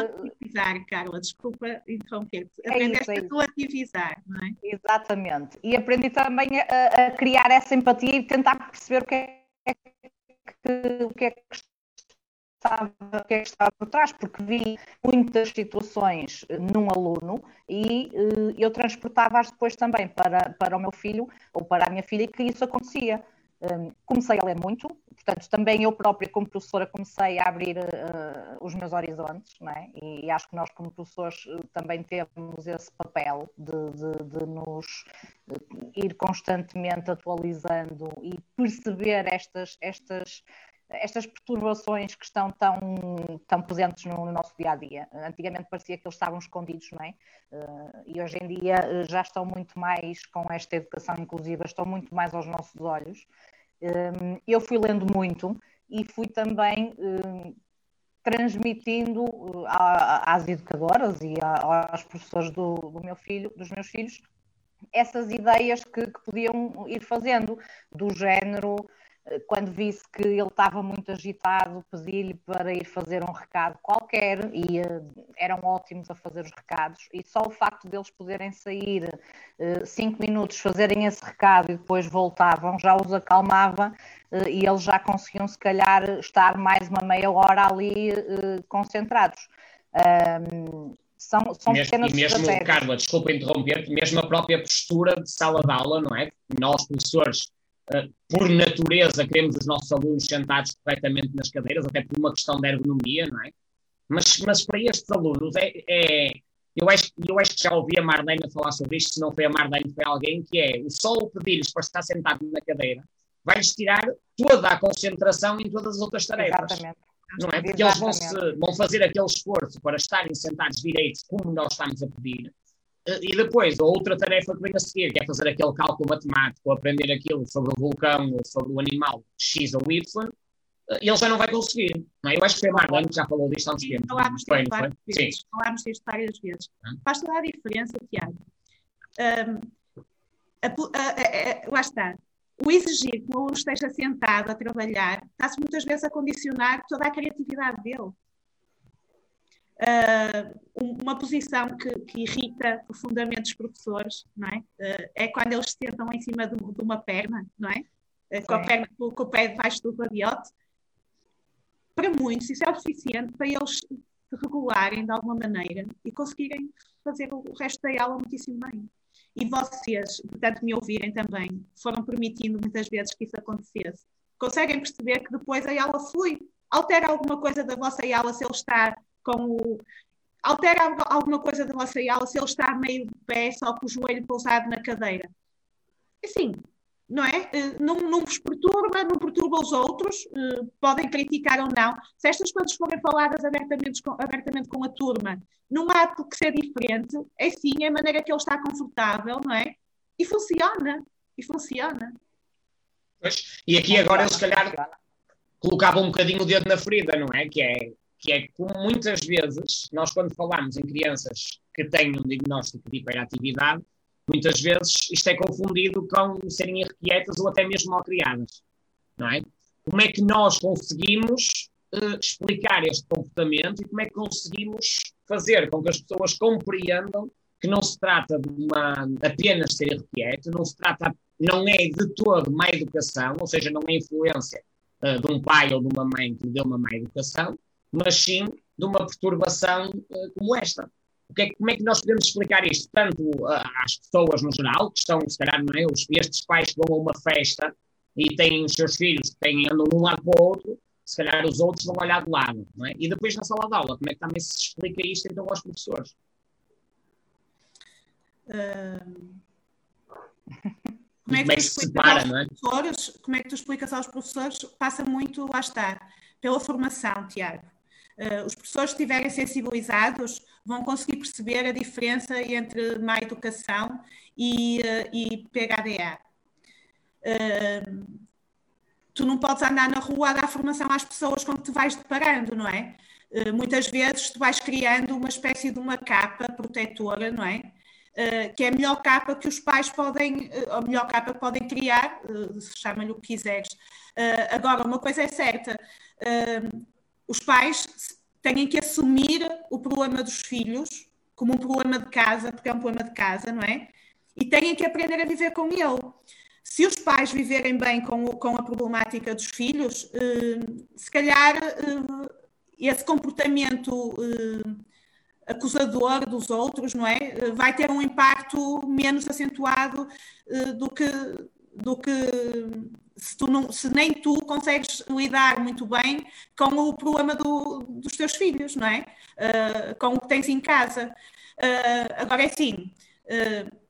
Carla, desculpa interromper. É Aprendeste é a relativizar, não é? Exatamente. E aprendi também a, a, criar essa empatia e tentar perceber o que é que, o que, é que estava, o que é que estava por trás, porque vi muitas situações num aluno e uh, eu transportava-as depois também para, para o meu filho ou para a minha filha que isso acontecia Um, comecei a ler muito, portanto, também eu própria, como professora, comecei a abrir uh, os meus horizontes, é? e, e, acho que nós, como professores, também temos esse papel de, de, de nos uh, ir constantemente atualizando e perceber estas, estas estas perturbações que estão tão, tão presentes no, no, nosso dia a dia. Antigamente parecia que eles estavam escondidos, não é? Uh, e hoje em dia uh, já estão muito mais com esta educação inclusiva, estão muito mais aos nossos olhos. Um, eu fui lendo muito e fui também um, transmitindo uh, às educadoras e a, aos professores do, do meu filho, dos meus filhos, essas ideias que, que podiam ir fazendo, do género quando visse que ele estava muito agitado, pedi-lhe para ir fazer um recado qualquer e uh, eram ótimos a fazer os recados. E só o facto deles poderem sair uh, cinco minutos, fazerem esse recado e depois voltavam, já os acalmava uh, e eles já conseguiam, se calhar, estar mais uma meia hora ali concentrados. Um, são, são mesmo, pequenas e mesmo. Carla, desculpa interromper, mesmo a própria postura de sala de aula, não é? Nós, professores, por natureza, queremos os nossos alunos sentados corretamente nas cadeiras, até por uma questão de ergonomia, não é? Mas, mas para estes alunos, é, é, eu, acho, eu acho que já ouvi a Marlene falar sobre isto, se não foi a Marlene, foi alguém, que é o só o pedir-lhes para estar sentado na cadeira vai-lhes tirar toda a concentração em todas as outras tarefas. Exatamente. Não é? Porque Exatamente. eles vão, se, vão fazer aquele esforço para estarem sentados direitos, como nós estamos a pedir, e depois, a outra tarefa que vem a seguir, que é fazer aquele cálculo matemático, aprender aquilo sobre o vulcão ou sobre o animal X ou Y, ele já não vai conseguir. Não é? Eu acho que Marlene que já falou disto há uns tempos. Falámos disto várias vezes. Falámos disto várias vezes. Faz toda a diferença, Tiago. Um, a, a, a, lá está. O exigir que o aluno esteja sentado a trabalhar está-se muitas vezes a condicionar toda a criatividade dele. Uh, uma posição que, que, irrita profundamente os professores, não é? Uh, é quando eles se sentam em cima de, de uma perna, não é? Uh, com, a perna, com, com o pé debaixo do rabiote. Para muitos, isso é o suficiente para eles se regularem de alguma maneira e conseguirem fazer o, o resto da aula muitíssimo bem. E vocês, portanto, me ouvirem também, foram permitindo muitas vezes que isso acontecesse. Conseguem perceber que depois a aula flui. Altera alguma coisa da vossa aula se ele está com o. Altera alguma coisa da vossa aula se ele está meio de pé, só com o joelho pousado na cadeira. Assim, não é? Eh, não, não vos perturba, não perturba os outros, eh, podem criticar ou não. Se estas coisas forem faladas abertamente com, abertamente com a turma, não há por que ser diferente, é sim, é a maneira que ele está confortável, não é? E funciona, e funciona. Pois, e aqui agora se calhar colocava um bocadinho o dedo na ferida, não é? Que é que é como muitas vezes nós quando falamos em crianças que têm um diagnóstico de hiperatividade, muitas vezes isto é confundido com serem irrequietas ou até mesmo mal criadas, não é? Como é que nós conseguimos uh, explicar este comportamento e como é que conseguimos fazer com que as pessoas compreendam que não se trata de uma apenas ser irrequieto, não se trata, não é de todo má educação, ou seja, não é influência uh, de um pai ou de uma mãe que lhe deu uma má educação, mas sim de uma perturbação uh, como esta. Que é, como é que nós podemos explicar isto? Tanto uh, às pessoas no geral, que estão, se calhar, não é? Os, estes pais que vão a uma festa e têm os seus filhos que têm, andam de um lado para o outro, se calhar os outros vão olhar de lado, não é? E depois na sala de aula, como é que também se explica isto então aos professores? Uh... Como é, que, como é que se separa, não é? Como é que tu explicas aos professores? Passa muito, lá está, pela formação, Tiago. Uh, os professores que estiverem sensibilizados vão conseguir perceber a diferença entre má educação e, uh, e PHDA. Uh, tu não podes andar na rua a dar formação às pessoas com que te vais deparando, não é? muitas vezes tu vais criando uma espécie de uma capa protetora, não é? que é a melhor capa que os pais podem, a melhor capa que podem criar, chama-lhe o que quiseres. agora, uma coisa é certa, os pais têm que assumir o problema dos filhos como um problema de casa, porque é um problema de casa, não é? E têm que aprender a viver com ele. Se os pais viverem bem com, o, com a problemática dos filhos, eh, se calhar eh, esse comportamento eh, acusador dos outros, não é? Vai ter um impacto menos acentuado do que do que se, tu não, se nem tu consegues lidar muito bem com o problema do, dos teus filhos, não é? Uh, com o que tens em casa. Uh, agora é assim. Uh,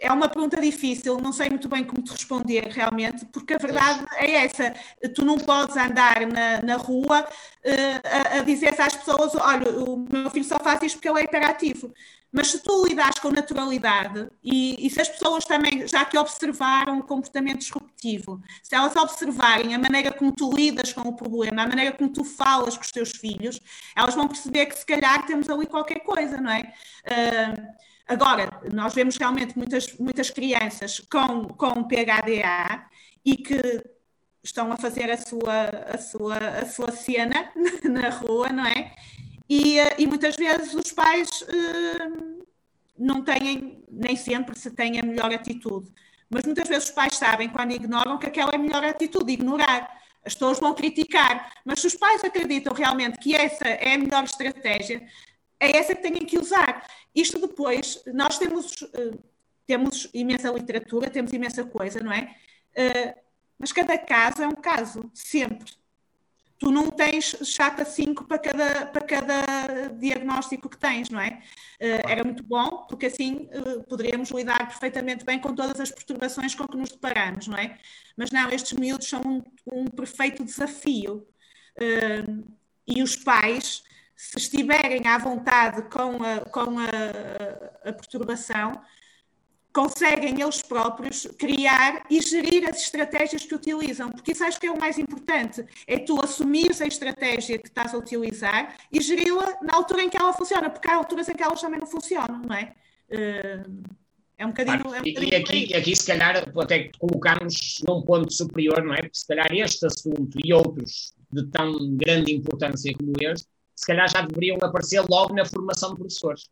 é uma pergunta difícil, não sei muito bem como te responder realmente, porque a verdade é essa: tu não podes andar na, na rua uh, a, a dizer às pessoas: olha, o meu filho só faz isto porque ele é hiperativo. Mas se tu lidares com naturalidade e, e, se as pessoas também, já que observaram o comportamento disruptivo, se elas observarem a maneira como tu lidas com o problema, a maneira como tu falas com os teus filhos, elas vão perceber que se calhar temos ali qualquer coisa, não é? Uh, Agora, nós vemos realmente muitas, muitas crianças com, com PHDA e que estão a fazer a sua, a sua, a sua cena na rua, não é? E, e muitas vezes os pais uh, não têm, nem sempre se têm a melhor atitude. Mas muitas vezes os pais sabem, quando ignoram, que aquela é a melhor atitude, ignorar. As pessoas vão criticar, mas se os pais acreditam realmente que essa é a melhor estratégia, é essa que têm que usar. Isto depois, nós temos, uh, temos imensa literatura, temos imensa coisa, não é? Mas cada caso é um caso, sempre. Tu não tens chata 5 para cada, para cada diagnóstico que tens, não é? Uh, era muito bom, porque assim poderíamos lidar perfeitamente bem com todas as perturbações com que nos deparamos, não é? Mas não, estes miúdos são um, um perfeito desafio. e os pais se estiverem à vontade com a, com a, a perturbação, conseguem eles próprios criar e gerir as estratégias que utilizam, porque isso acho que é o mais importante, é tu assumires a estratégia que estás a utilizar e geri-la na altura em que ela funciona, porque há alturas em que elas também não funcionam, não é? Eh, é um bocadinho. Claro. É um bocadinho e aqui, aqui, se calhar, até colocamos num ponto superior, não é? Porque se calhar este assunto e outros de tão grande importância como este se calhar já deveriam aparecer logo na formação de professores.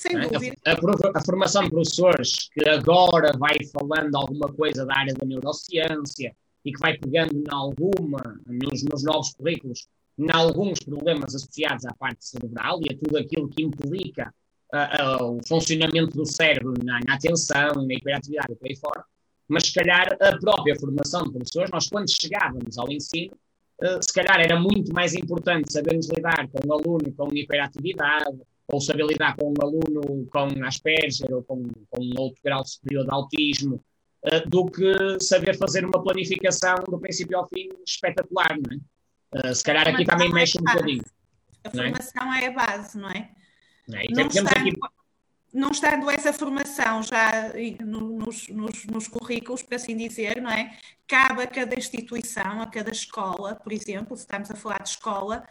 Sem é? dúvida. A, a, a, formação de professores que agora vai falando alguma coisa da área da neurociência e que vai pegando em alguma, nos, nos novos currículos, em alguns problemas associados à parte cerebral e a tudo aquilo que implica uh, uh, o funcionamento do cérebro na, na atenção, na hiperatividade e por aí fora. Mas se calhar a própria formação de professores, nós quando chegávamos ao ensino, eh, se calhar era muito mais importante sabermos lidar com um aluno com hiperatividade, ou saber lidar com um aluno com Asperger ou com, com um outro grau superior de autismo, uh, do que saber fazer uma planificação do princípio ao fim espetacular, não é? Uh, se calhar aqui também mexe um bocadinho. A formação é? é? a base, não é? Não, é? Não temos aqui não estando essa formação já nos, nos, nos, currículos, por assim dizer, não é? Cabe a cada instituição, a cada escola, por exemplo, se estamos a falar de escola,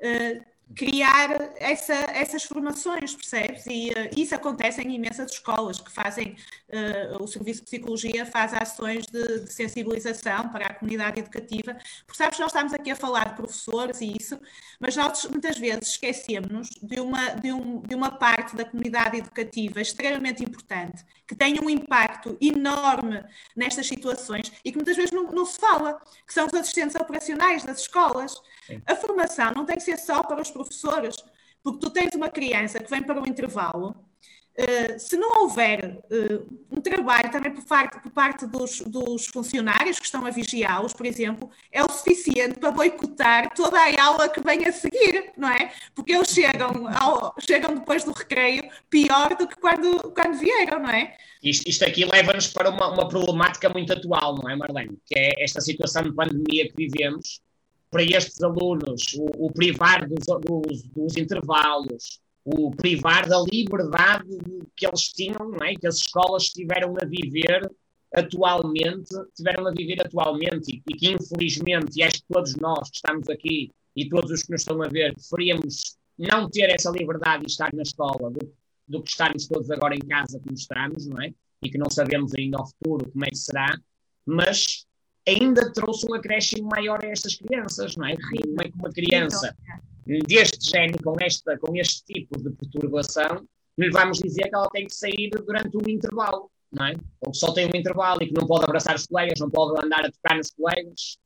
uh, criar essa, essas formações, percebes? E uh, isso acontece em imensas escolas que fazem, uh, o Serviço de Psicologia faz ações de, de, sensibilização para a comunidade educativa, porque sabes, nós estamos aqui a falar de professores e isso, mas nós muitas vezes esquecemos de uma, de, um, de uma parte da comunidade educativa extremamente importante, que tem um impacto enorme nestas situações e que muitas vezes não, não se fala, que são os assistentes operacionais das escolas. Sim. A formação não tem que ser só para os professores, porque tu tens uma criança que vem para o intervalo, Uh, se não houver uh, um trabalho também por parte, por parte dos, dos, funcionários que estão a vigiá-los, por exemplo, é o suficiente para boicotar toda a aula que vem a seguir, não é? Porque eles chegam, ao, chegam depois do recreio pior do que quando, quando vieram, não é? Isto, isto aqui leva-nos para uma, uma problemática muito atual, não é, Marlene? Que é esta situação de pandemia que vivemos, para estes alunos, o, o privar dos, dos, dos, intervalos, o privar da liberdade que eles tinham, não é? que as escolas tiveram a viver atualmente, tiveram a viver atualmente e, que infelizmente, e acho que todos nós que estamos aqui e todos os que nos estão a ver, preferíamos não ter essa liberdade de estar na escola do, do que estarmos todos agora em casa como estamos, não é? E que não sabemos ainda ao futuro como é que será, mas ainda trouxe um acréscimo maior a estas crianças, não é? Como é que uma criança deste género, com, esta, com este tipo de perturbação, lhe vamos dizer que ela tem que sair durante um intervalo, não é? Ou que só tem um intervalo e que não pode abraçar os colegas, não pode andar a tocar nos colegas.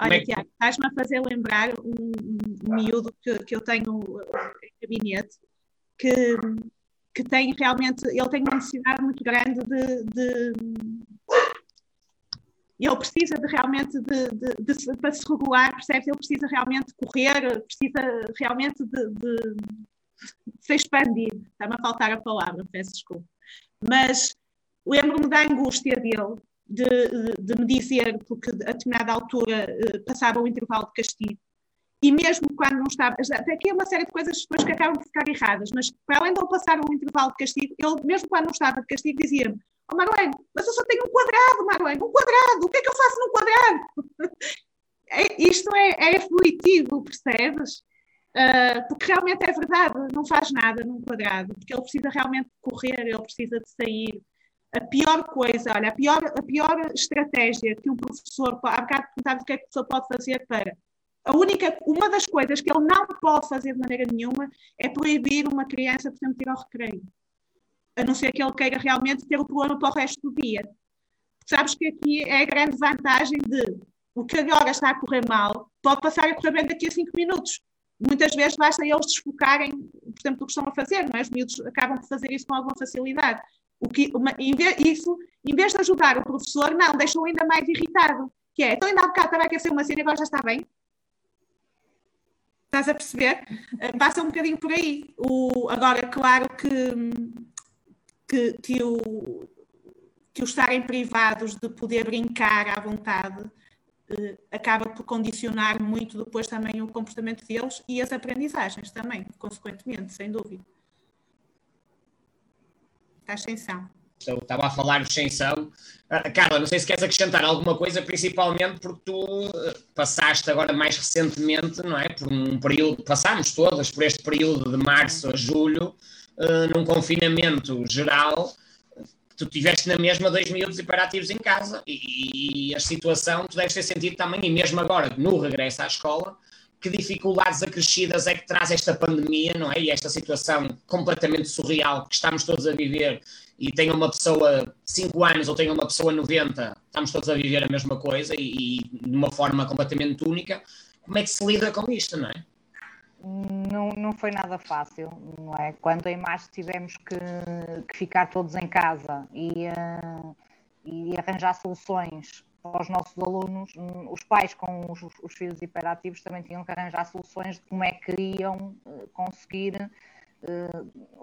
Olha, é que... Tiago, estás-me a fazer lembrar um, um miúdo que, que eu tenho em gabinete, que, que tem realmente, ele tem uma necessidade muito grande de, de ele precisa de realmente de, de, de, para se regular, percebes? Ele precisa realmente correr, precisa realmente de, de se expandir. Está-me a faltar a palavra, peço desculpa. Mas lembro-me da angústia dele de, me dizer, porque a determinada altura uh, passava o intervalo de castigo, e mesmo quando não estava, até aqui é uma série de coisas depois que acabam de ficar erradas, mas para além de ele passar um intervalo de castigo, ele, mesmo quando não estava de castigo, dizia-me: Oh mas eu só tenho um quadrado, Marlene, um quadrado, o que é que eu faço num quadrado? é, isto é, é percebes? Uh, porque realmente é verdade, não faz nada num quadrado, porque ele precisa realmente correr, ele precisa de sair. A pior coisa, olha, a pior, a pior estratégia que um professor, há bocado perguntava o que é que a pessoa pode fazer para. A única, uma das coisas que ele não pode fazer de maneira nenhuma é proibir uma criança, por exemplo, de ir ao recreio. A não ser que ele queira realmente ter o problema para o resto do dia. Sabes que aqui é a grande vantagem de o que agora está a correr mal pode passar a correr bem daqui a cinco minutos muitas vezes basta eles desfocarem, por exemplo, do que estão a fazer, não é? Os miúdos acabam por fazer isso com alguma facilidade. O que, uma, em vez, isso, em vez de ajudar o professor, não, deixou ainda mais irritado. Que é, então ainda há bocado estava a aquecer uma cena e agora já está bem. Estás a perceber? Uh, passa um bocadinho por aí. O, agora, claro que, que, que, o, que os estarem privados de poder brincar à vontade eh, acaba por condicionar muito depois também o comportamento deles e as aprendizagens também, consequentemente, sem dúvida. Estás sem som. Eu estava a falar sem som. Uh, Carla, não sei se queres acrescentar alguma coisa, principalmente porque tu uh, passaste agora mais recentemente, não é? Por um período, passámos todas por este período de março a julho, uh, num confinamento geral, tu tiveste na mesma dois miúdos hiperativos em casa e, e, a situação tu deves ter sentido também, e mesmo agora no regresso à escola, que dificuldades acrescidas é que traz esta pandemia, não é? E esta situação completamente surreal que estamos todos a viver e tenha uma pessoa 5 anos ou tenha uma pessoa 90, estamos todos a viver a mesma coisa e, e de uma forma completamente única. Como é que se lida com isto, não é? não, não foi nada fácil, não é? Quando em março tivemos que, que ficar todos em casa e, uh, e arranjar soluções para os nossos alunos, os pais com os, os, filhos hiperativos também tinham que arranjar soluções de como é que iriam uh, conseguir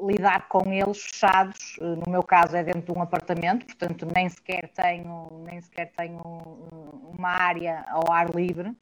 lidar com eles fechados. no meu caso é dentro de um apartamento, portanto nem sequer tenho, nem sequer tenho uma área ao ar livre.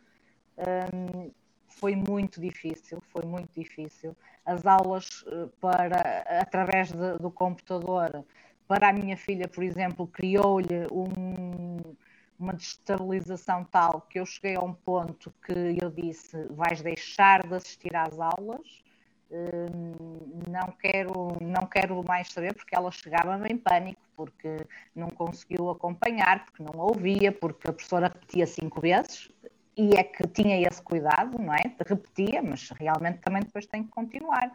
Um, foi muito difícil, foi muito difícil. As aulas eh, para através de, do computador para a minha filha, por exemplo, criou-lhe um, uma destabilização tal que eu cheguei a um ponto que eu disse: vais deixar de assistir às aulas. Hum, não quero, não quero mais saber porque ela chegava em pânico porque não conseguiu acompanhar, porque não ouvia, porque a professora repetia cinco vezes e é que tinha esse cuidado, não é? Repetia, mas realmente também depois tem que continuar.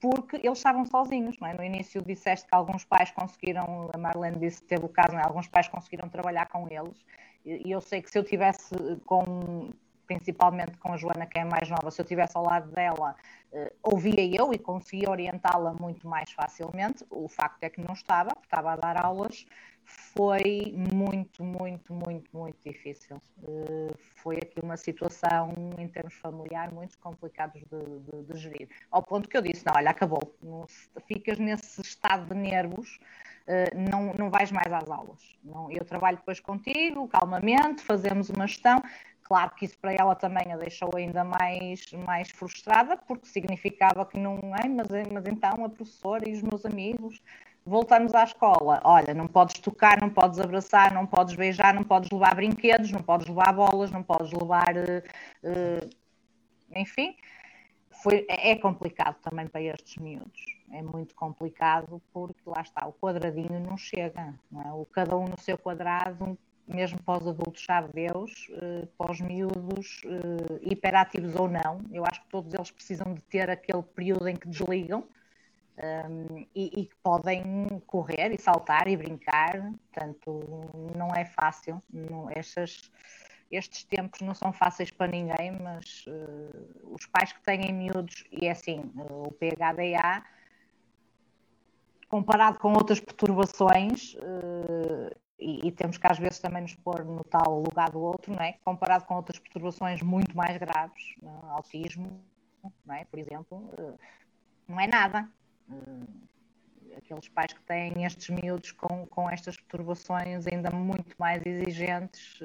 Porque eles estavam sozinhos, não é? No início disseste que alguns pais conseguiram, a Marlene disse que teve o caso, é? alguns pais conseguiram trabalhar com eles, e eu sei que se eu tivesse com, principalmente com a Joana, que é mais nova, se eu tivesse ao lado dela, uh, ouvia eu e conseguia orientá-la muito mais facilmente. O facto é que não estava, porque estava a dar aulas foi muito, muito, muito, muito difícil. Uh, foi aqui uma situação, em termos familiares, muito complicados de, de, de, gerir. Ao ponto que eu disse: não, olha, acabou. Não, ficas nesse estado de nervos, uh, não, não vais mais às aulas. Não, eu trabalho depois contigo, calmamente, fazemos uma gestão. Claro que isso para ela também a deixou ainda mais, mais frustrada, porque significava que não é, mas, mas então a professora e os meus amigos voltamos à escola. Olha, não podes tocar, não podes abraçar, não podes beijar, não podes levar brinquedos, não podes levar bolas, não podes levar. Uh, enfim, foi, é complicado também para estes miúdos. É muito complicado porque lá está, o quadradinho não chega, não é? O, cada um no seu quadrado, mesmo para os adultos, sabe Deus, uh, para os miúdos, hiperativos ou não, eu acho que todos eles precisam de ter aquele período em que desligam um, e, que podem correr e saltar e brincar, portanto, não é fácil. Não, estas, estes tempos não são fáceis para ninguém, mas uh, os pais que têm miúdos, e é assim, o PHDA, comparado com outras perturbações, e, e, temos que às vezes também nos pôr no tal lugar do outro, não é? comparado com outras perturbações muito mais graves, uh, autismo, não é? por exemplo, uh, não é nada. Uh, aqueles pais que têm estes miúdos com, com estas perturbações ainda muito mais exigentes,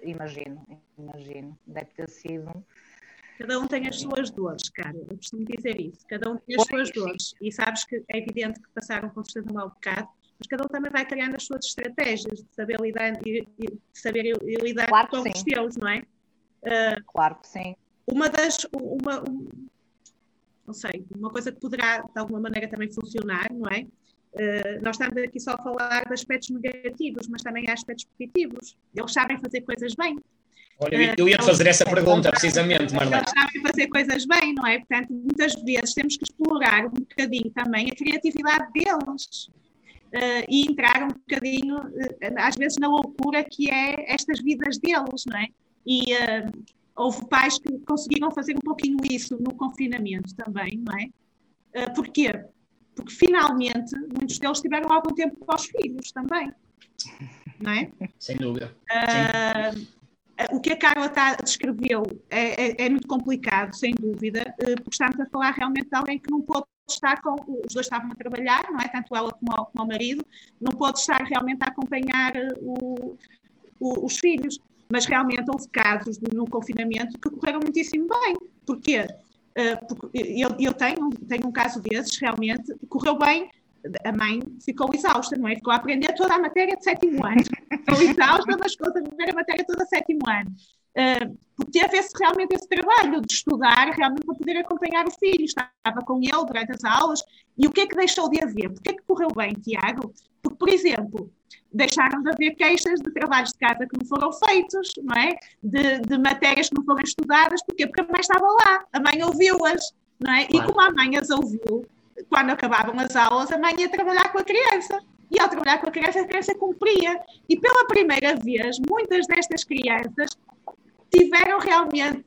imagino, imagino, deve ter sido. Cada um tem as suas dores, cara. Eu costumo dizer isso. Cada um tem as pois, suas dores. E sabes que é evidente que passaram com certeza um mau bocado mas cada um também vai criando as suas estratégias de saber lidar, e, de saber lidar claro com os teus, não é? Uh, claro que sim. Uma das, uma, um, não sei, uma coisa que poderá de alguma maneira também funcionar, não é? Uh, nós estamos aqui só a falar de aspectos negativos, mas também há aspectos positivos. Eles sabem fazer coisas bem. Olha, eu ia te fazer essa pergunta precisamente, Marlene. Eles sabem fazer coisas bem, não é? Portanto, muitas vezes temos que explorar um bocadinho também a criatividade deles uh, e entrar um bocadinho, uh, às vezes, na loucura que é estas vidas deles, não é? E uh, houve pais que conseguiram fazer um pouquinho isso no confinamento também, não é? Uh, porquê? Porque finalmente muitos deles tiveram algum tempo para os filhos também, não é? Sem dúvida. o que a Carla tá, descreveu é, é, é, muito complicado, sem dúvida, porque estamos a falar realmente de alguém que não pôde estar com, os dois estavam a trabalhar, não é? Tanto ela como, como o marido, não pôde estar realmente a acompanhar eh, o, o, os filhos, mas realmente houve casos no confinamento que correram muitíssimo bem. Porquê? Porque eu, eu tenho, tenho um caso desses, realmente, correu bem, a mãe ficou exausta, não é? Ficou a aprender toda a matéria de sétimo ano. Ficou exausta, mas ficou a aprender a matéria toda sétimo ano. Uh, teve esse, realmente esse trabalho de estudar realmente para poder acompanhar o filho, estava com ele durante as aulas, e o que é que deixou de haver? Porquê é que correu bem, Tiago? Porque, por exemplo, deixaram de haver queixas de trabalhos de casa que não foram feitos, não é? De, de matérias que não foram estudadas, porquê? Porque a mãe estava lá, a mãe ouviu-as, não é? Claro. E como a mãe as ouviu, quando acabavam as aulas, a mãe ia trabalhar com a criança. E ao trabalhar com a criança, a criança cumpria. E pela primeira vez, muitas destas crianças tiveram realmente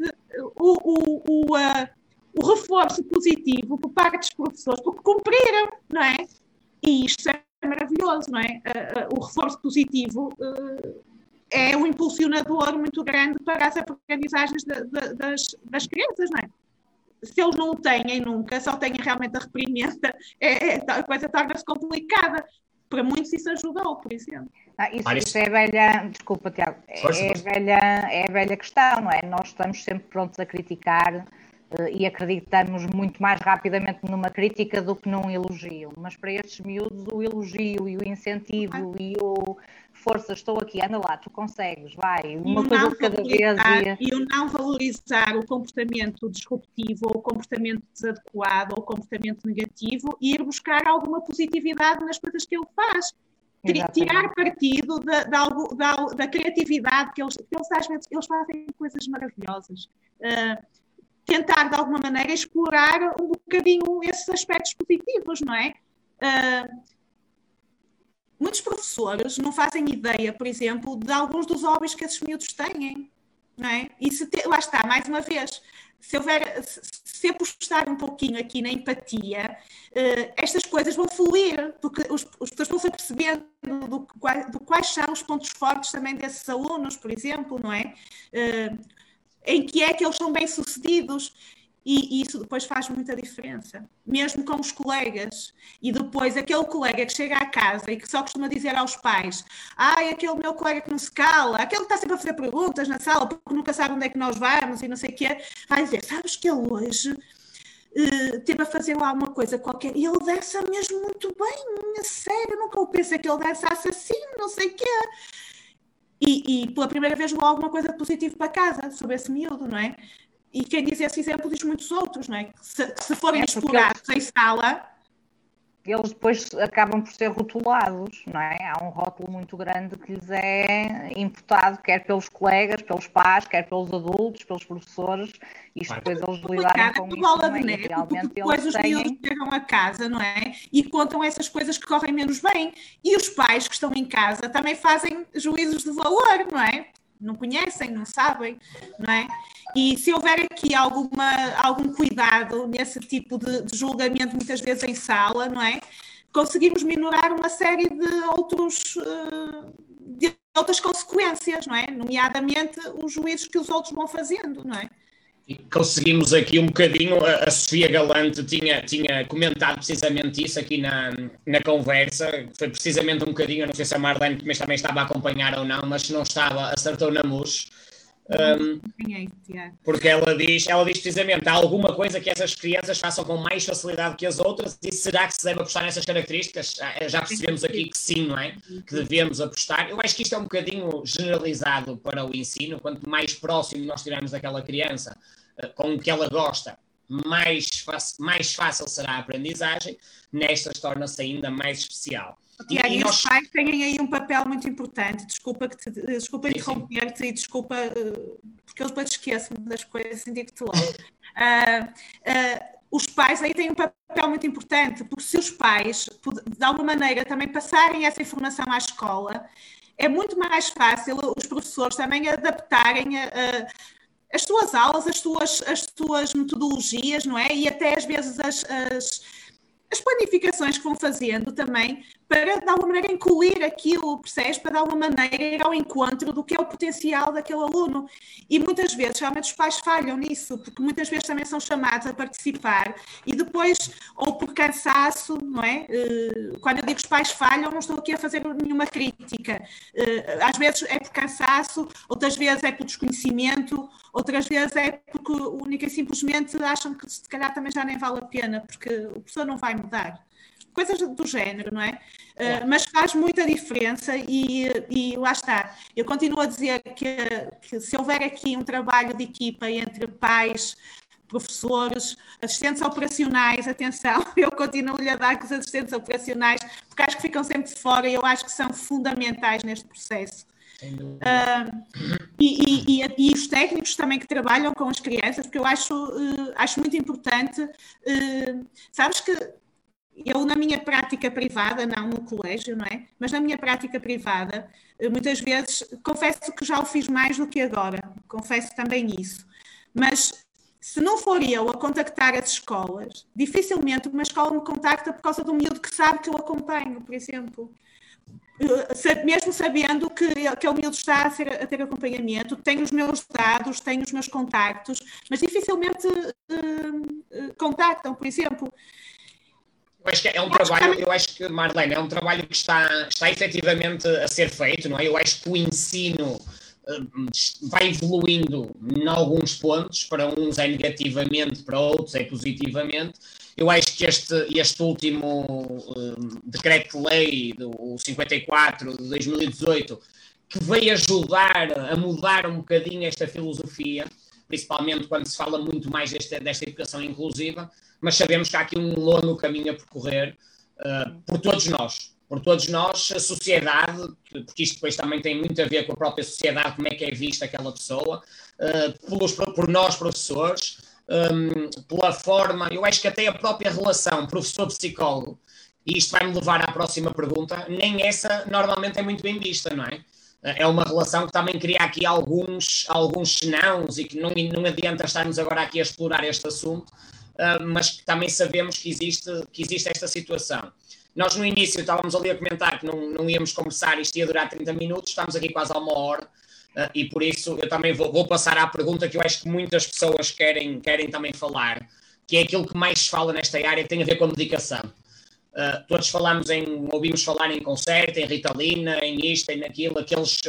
o, o, o, uh, o reforço positivo por parte dos professores, porque cumpriram, não é? E isto é maravilhoso, não é? Uh, uh, o reforço positivo é um impulsionador muito grande para as aprendizagens de, de, das, das crianças, não é? Se eles não o têm nunca, só têm realmente a reprimenda, é, é, a coisa torna-se complicada para muitos isso ajudou, por exemplo. Ah, isso, isso, é velha, desculpa, Tiago, é, é, velha, é velha questão, não é? Nós estamos sempre prontos a criticar uh, e acreditamos muito mais rapidamente numa crítica do que num elogio. Mas para estes miúdos, o elogio e o incentivo ah. e o força, estou aqui, anda lá, tu consegues, vai, uma e coisa de cada vez. E... e o não valorizar o comportamento disruptivo, ou o comportamento desadequado, ou o comportamento negativo, e ir buscar alguma positividade nas coisas que ele faz. Exatamente. Tirar partido da, da, da, da, criatividade que eles, que eles às vezes eles fazem coisas maravilhosas. Uh, tentar de alguma maneira explorar um bocadinho esses aspectos positivos, não é? Uh, muitos professores não fazem ideia, por exemplo, de alguns dos hobbies que esses miúdos têm. Não é? E se te, lá está, mais uma vez, se houver, se apostar um pouquinho aqui na empatia, uh, estas coisas vão fluir, porque os, os pessoas vão se apercebendo do, do, do, quais são os pontos fortes também desses alunos, por exemplo, não é? Uh, em que é que eles são bem-sucedidos e, isso depois faz muita diferença, mesmo com os colegas. E depois aquele colega que chega à casa e que só costuma dizer aos pais: ai, aquele meu colega que não se cala, aquele que está sempre a fazer perguntas na sala porque nunca sabe onde é que nós vamos e não sei o quê, vai dizer: sabes que ele hoje. Uh, teve a fazer lá uma coisa qualquer e ele dança mesmo muito bem, a sério, nunca eu pensei que ele dançasse assim, não sei o quê. E, e, pela primeira vez levou alguma coisa positiva para casa sobre esse miúdo, não é? E quem diz esse exemplo diz muitos outros, não é? Que se, que se forem é explorados eles, em sala. Eles depois acabam por ser rotulados, não é? Há um rótulo muito grande que lhes é imputado, quer pelos colegas, pelos pais, quer pelos adultos, pelos professores, e depois eles lidarem com isso. Bola de neve, porque depois os têm... miúdos chegam a casa, não é? E contam essas coisas que correm menos bem. E os pais que estão em casa também fazem juízos de valor, não é? Não conhecem, não sabem, não é? E se houver aqui alguma, algum cuidado nesse tipo de, de julgamento, muitas vezes em sala, não é? conseguimos minorar uma série de outros uh, de outras consequências, não é? Nomeadamente os juízos que os outros vão fazendo, não é? E conseguimos aqui um bocadinho, a, Sofia Galante tinha, tinha comentado precisamente isso aqui na, na conversa, foi precisamente um bocadinho, não sei se a Marlene também estava a acompanhar ou não, mas se não estava, acertou na mus, um, porque ela diz, ela diz precisamente há alguma coisa que essas crianças façam com mais facilidade que as outras e será que se deve apostar nessas características? Ah, já percebemos aqui que sim, não é? Que devemos apostar. Eu acho que isto é um bocadinho generalizado para o ensino. Quanto mais próximo nós estivermos daquela criança ah, com o que ela gosta, mais, mais fácil será a aprendizagem. Nestas torna-se ainda mais especial. Tiago, e, e nós... os pais têm aí um papel muito importante. Desculpa, que te, desculpa interromper-te e desculpa, uh, porque eu depois esqueço-me das coisas e digo-te logo. Uh, uh, os pais aí têm um papel muito importante, porque se os pais, de alguma maneira, também passarem essa informação à escola, é muito mais fácil os professores também adaptarem a, a as suas aulas, as suas, as suas metodologias, não é? E até às vezes as, as as planificações que vão fazendo também para, de alguma maneira, incluir aquilo, percebes? Para, de alguma maneira, ir ao encontro do que é o potencial daquele aluno. E muitas vezes, realmente, os pais falham nisso, porque muitas vezes também são chamados a participar e depois, ou por cansaço, não é? Eh, quando eu digo os pais falham, não estou aqui a fazer nenhuma crítica. Eh, às vezes é por cansaço, outras vezes é por desconhecimento, outras vezes é porque única e simplesmente acham que se calhar também já nem vale a pena, porque o professor não vai mudar coisas do género, não é? Uh, mas faz muita diferença e, e lá está. Eu continuo a dizer que, que se houver aqui um trabalho de equipa entre pais, professores, assistentes operacionais, atenção, eu continuo-lhe a dar com os assistentes operacionais, porque acho que ficam sempre de fora e eu acho que são fundamentais neste processo. Uh, e, e, e, os técnicos também que trabalham com as crianças, porque eu acho, uh, acho muito importante, uh, sabes que eu na minha prática privada, não no colégio, não é? Mas na minha prática privada, eh, muitas vezes, confesso que já o fiz mais do que agora, confesso também isso. Mas se não for eu a contactar as escolas, dificilmente uma escola me contacta por causa do miúdo que sabe que eu acompanho, por exemplo. Eh, mesmo sabendo que, que o miúdo está a, ser, a ter acompanhamento, tenho os meus dados, tenho os meus contactos, mas dificilmente uh, contactam, por exemplo. Eu acho que é um trabalho, eu acho que, Marlene, é um trabalho que está, está efetivamente a ser feito, não é? Eu acho que o ensino hum, vai evoluindo em alguns pontos, para uns é negativamente, para outros é positivamente. Eu acho que este, este último um, decreto-lei, o 54 de 2018, que veio ajudar a mudar um bocadinho esta filosofia, principalmente quando se fala muito mais desta, desta educação inclusiva, mas sabemos que há aqui um longo caminho a percorrer uh, por todos nós. Por todos nós, a sociedade, porque isto depois também tem muito a ver com a própria sociedade, como é que é vista aquela pessoa, uh, pelos, por nós, professores, um, pela forma, eu acho que até a própria relação professor-psicólogo, e isto vai me levar à próxima pergunta, nem essa normalmente é muito bem vista, não é? É uma relação que também cria aqui alguns, alguns senãos e que não, não adianta estarmos agora aqui a explorar este assunto, uh, mas que também sabemos que existe, que existe esta situação. Nós no início estávamos ali a comentar que não, não íamos conversar, isto ia durar 30 minutos, estamos aqui quase a uma hora, uh, e por isso eu também vou, vou, passar à pergunta que eu acho que muitas pessoas querem, querem também falar, que é aquilo que mais se fala nesta área, que tem a ver com medicação. Uh, todos falamos em, ouvimos falar em concerto, em ritalina, em isto, em aquilo, aqueles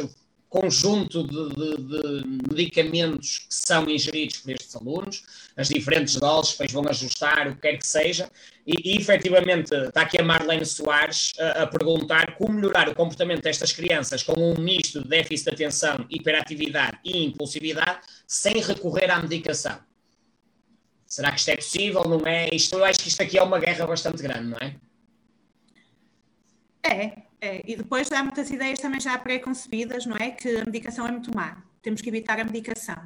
conjunto de, de, de, medicamentos que são ingeridos por estes alunos, as diferentes doses, depois vão ajustar, o que quer que seja, e, e efetivamente está aqui a Marlene Soares a, a, perguntar como melhorar o comportamento destas crianças com um misto de déficit de atenção, hiperatividade e impulsividade, sem recorrer à medicação. Será que isto é possível? Não é? Isto, eu acho que isto aqui é uma guerra bastante grande, não é? É, é, e depois há muitas ideias também já pré-concebidas, não é? Que a medicação é muito má, temos que evitar a medicação.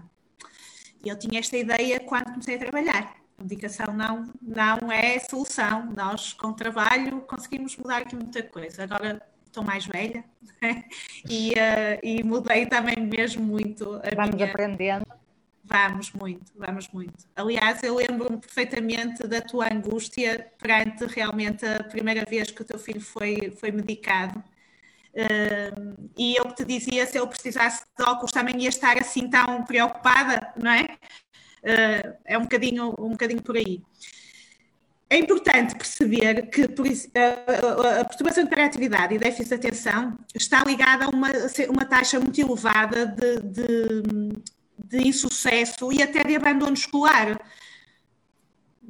E eu tinha esta ideia quando comecei a trabalhar. A medicação não, não é solução. Nós, com trabalho, conseguimos mudar aqui muita coisa. Agora estou mais velha né? e, uh, e mudei também mesmo muito. Vamos minha... aprendendo. Vamos muito, vamos muito. Aliás, eu lembro-me perfeitamente da tua angústia perante realmente a primeira vez que o teu filho foi, foi medicado. Uh, e eu que te dizia, se eu precisasse de óculos também ia estar assim tão preocupada, não é? Uh, é um bocadinho, um bocadinho por aí. É importante perceber que a, perturbação de hiperatividade e déficit de atenção está ligada a uma, uma taxa muito elevada de, de, de insucesso e até de abandono escolar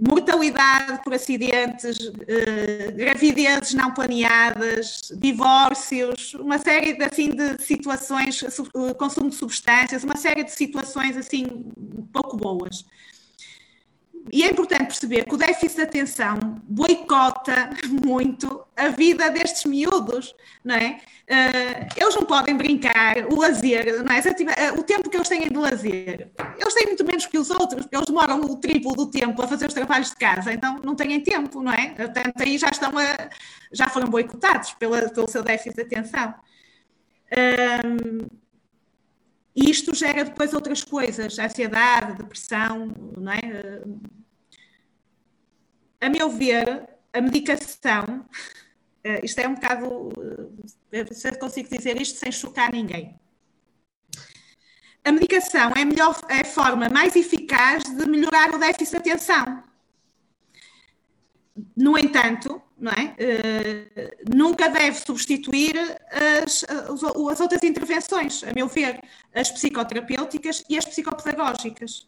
mortalidade por acidentes, eh, gravidezes não planeadas, divórcios, uma série de, assim, de situações, consumo de substâncias, uma série de situações assim pouco boas. E é importante perceber que o déficit de atenção boicota muito a vida destes miúdos, não é? Uh, eles não podem brincar, o lazer, não é? Eh, o tempo que eles têm de lazer, eles têm muito menos que os outros, eles demoram o triplo do tempo a fazer os trabalhos de casa, então não têm tempo, não é? Portanto, aí já estão a, já foram boicotados pela, pelo seu déficit de atenção. E isto gera depois outras coisas, ansiedade, depressão, não é? A meu ver, a medicação, eh, isto é um bocado, eh, se consigo dizer isto sem chocar ninguém. A medicação é a, melhor, é a forma mais eficaz de melhorar o déficit de atenção. No entanto, não é? Uh, nunca deve substituir as, as, as, outras intervenções, a meu ver, as psicoterapêuticas e as psicopedagógicas.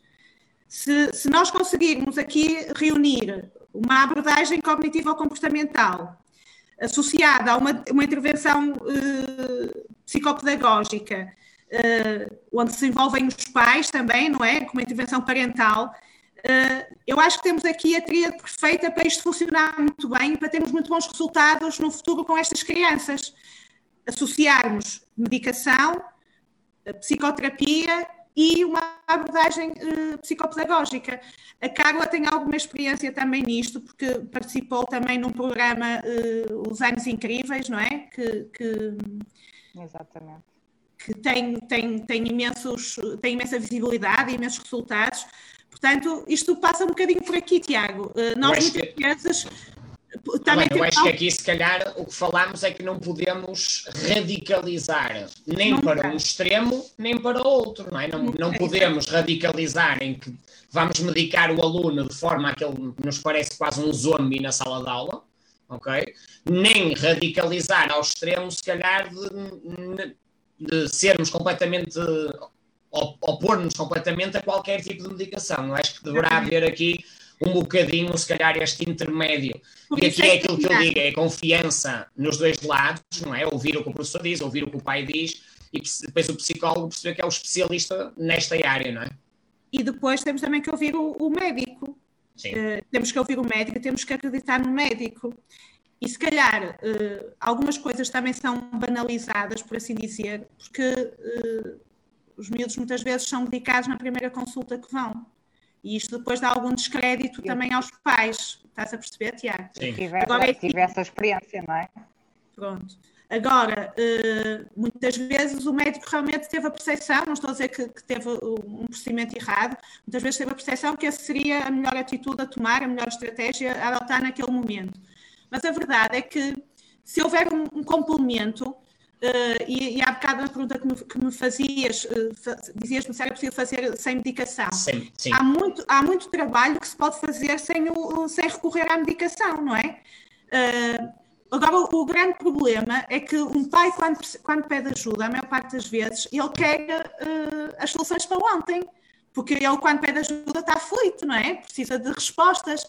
Se, se nós conseguirmos aqui reunir uma abordagem cognitivo-comportamental associada a uma, uma intervenção uh, psicopedagógica, uh, onde se envolvem os pais também, não é? Com uma intervenção parental, eu acho que temos aqui a tríade perfeita para isto funcionar muito bem, para termos muito bons resultados no futuro com estas crianças. Associarmos medicação, psicoterapia e uma abordagem uh, psicopedagógica. A Carla tem alguma experiência também nisto, porque participou também num programa uh, Os Anos Incríveis, não é? Que, que, Exatamente. Que tem, tem, tem, imensos, tem imensa visibilidade e imensos resultados. Portanto, isto passa um bocadinho por aqui, Tiago. Uh, nós muitas que... vezes. Também Bem, eu acho que aqui, se calhar, o que falamos é que não podemos radicalizar nem não para um extremo, nem para o outro, não é? Não, não podemos radicalizar em que vamos medicar o aluno de forma a que ele nos parece quase um zombie na sala de aula, ok? Nem radicalizar ao extremo, se calhar, de, de sermos completamente opor-nos completamente a qualquer tipo de medicação. Acho que deverá haver aqui um bocadinho, se calhar, este intermédio. e aqui é aquilo que eu digo, é confiança nos dois lados, não é? Ouvir o que o professor diz, ouvir o que o pai diz, e depois o psicólogo perceber que é o especialista nesta área, não é? E depois temos também que ouvir o, o médico. Uh, temos que ouvir o médico, temos que acreditar no médico. E se calhar uh, algumas coisas também são banalizadas, por assim dizer, porque uh, os miúdos muitas vezes são medicados na primeira consulta que vão. E isto depois dá algum descrédito Sim. também aos pais. Estás a perceber, Tiago? Sim. Tive, Agora, é tive essa experiência, não é? Pronto. Agora, uh, muitas vezes o médico realmente teve a percepção, não estou a dizer que, que, teve um procedimento errado, muitas vezes teve a percepção que essa seria a melhor atitude a tomar, a melhor estratégia a adotar naquele momento. Mas a verdade é que se houver um, um complemento, Uh, e, e há bocado na pergunta que me, que me fazias, uh, dizias-me se era possível fazer sem medicação. Sim, sim. Há, muito, há muito trabalho que se pode fazer sem, o, sem recorrer à medicação, não é? Uh, agora, o, o, grande problema é que um pai, quando, quando pede ajuda, a maior parte das vezes, ele quer as soluções para ontem, porque ele, quando pede ajuda, está aflito, não é? Precisa de respostas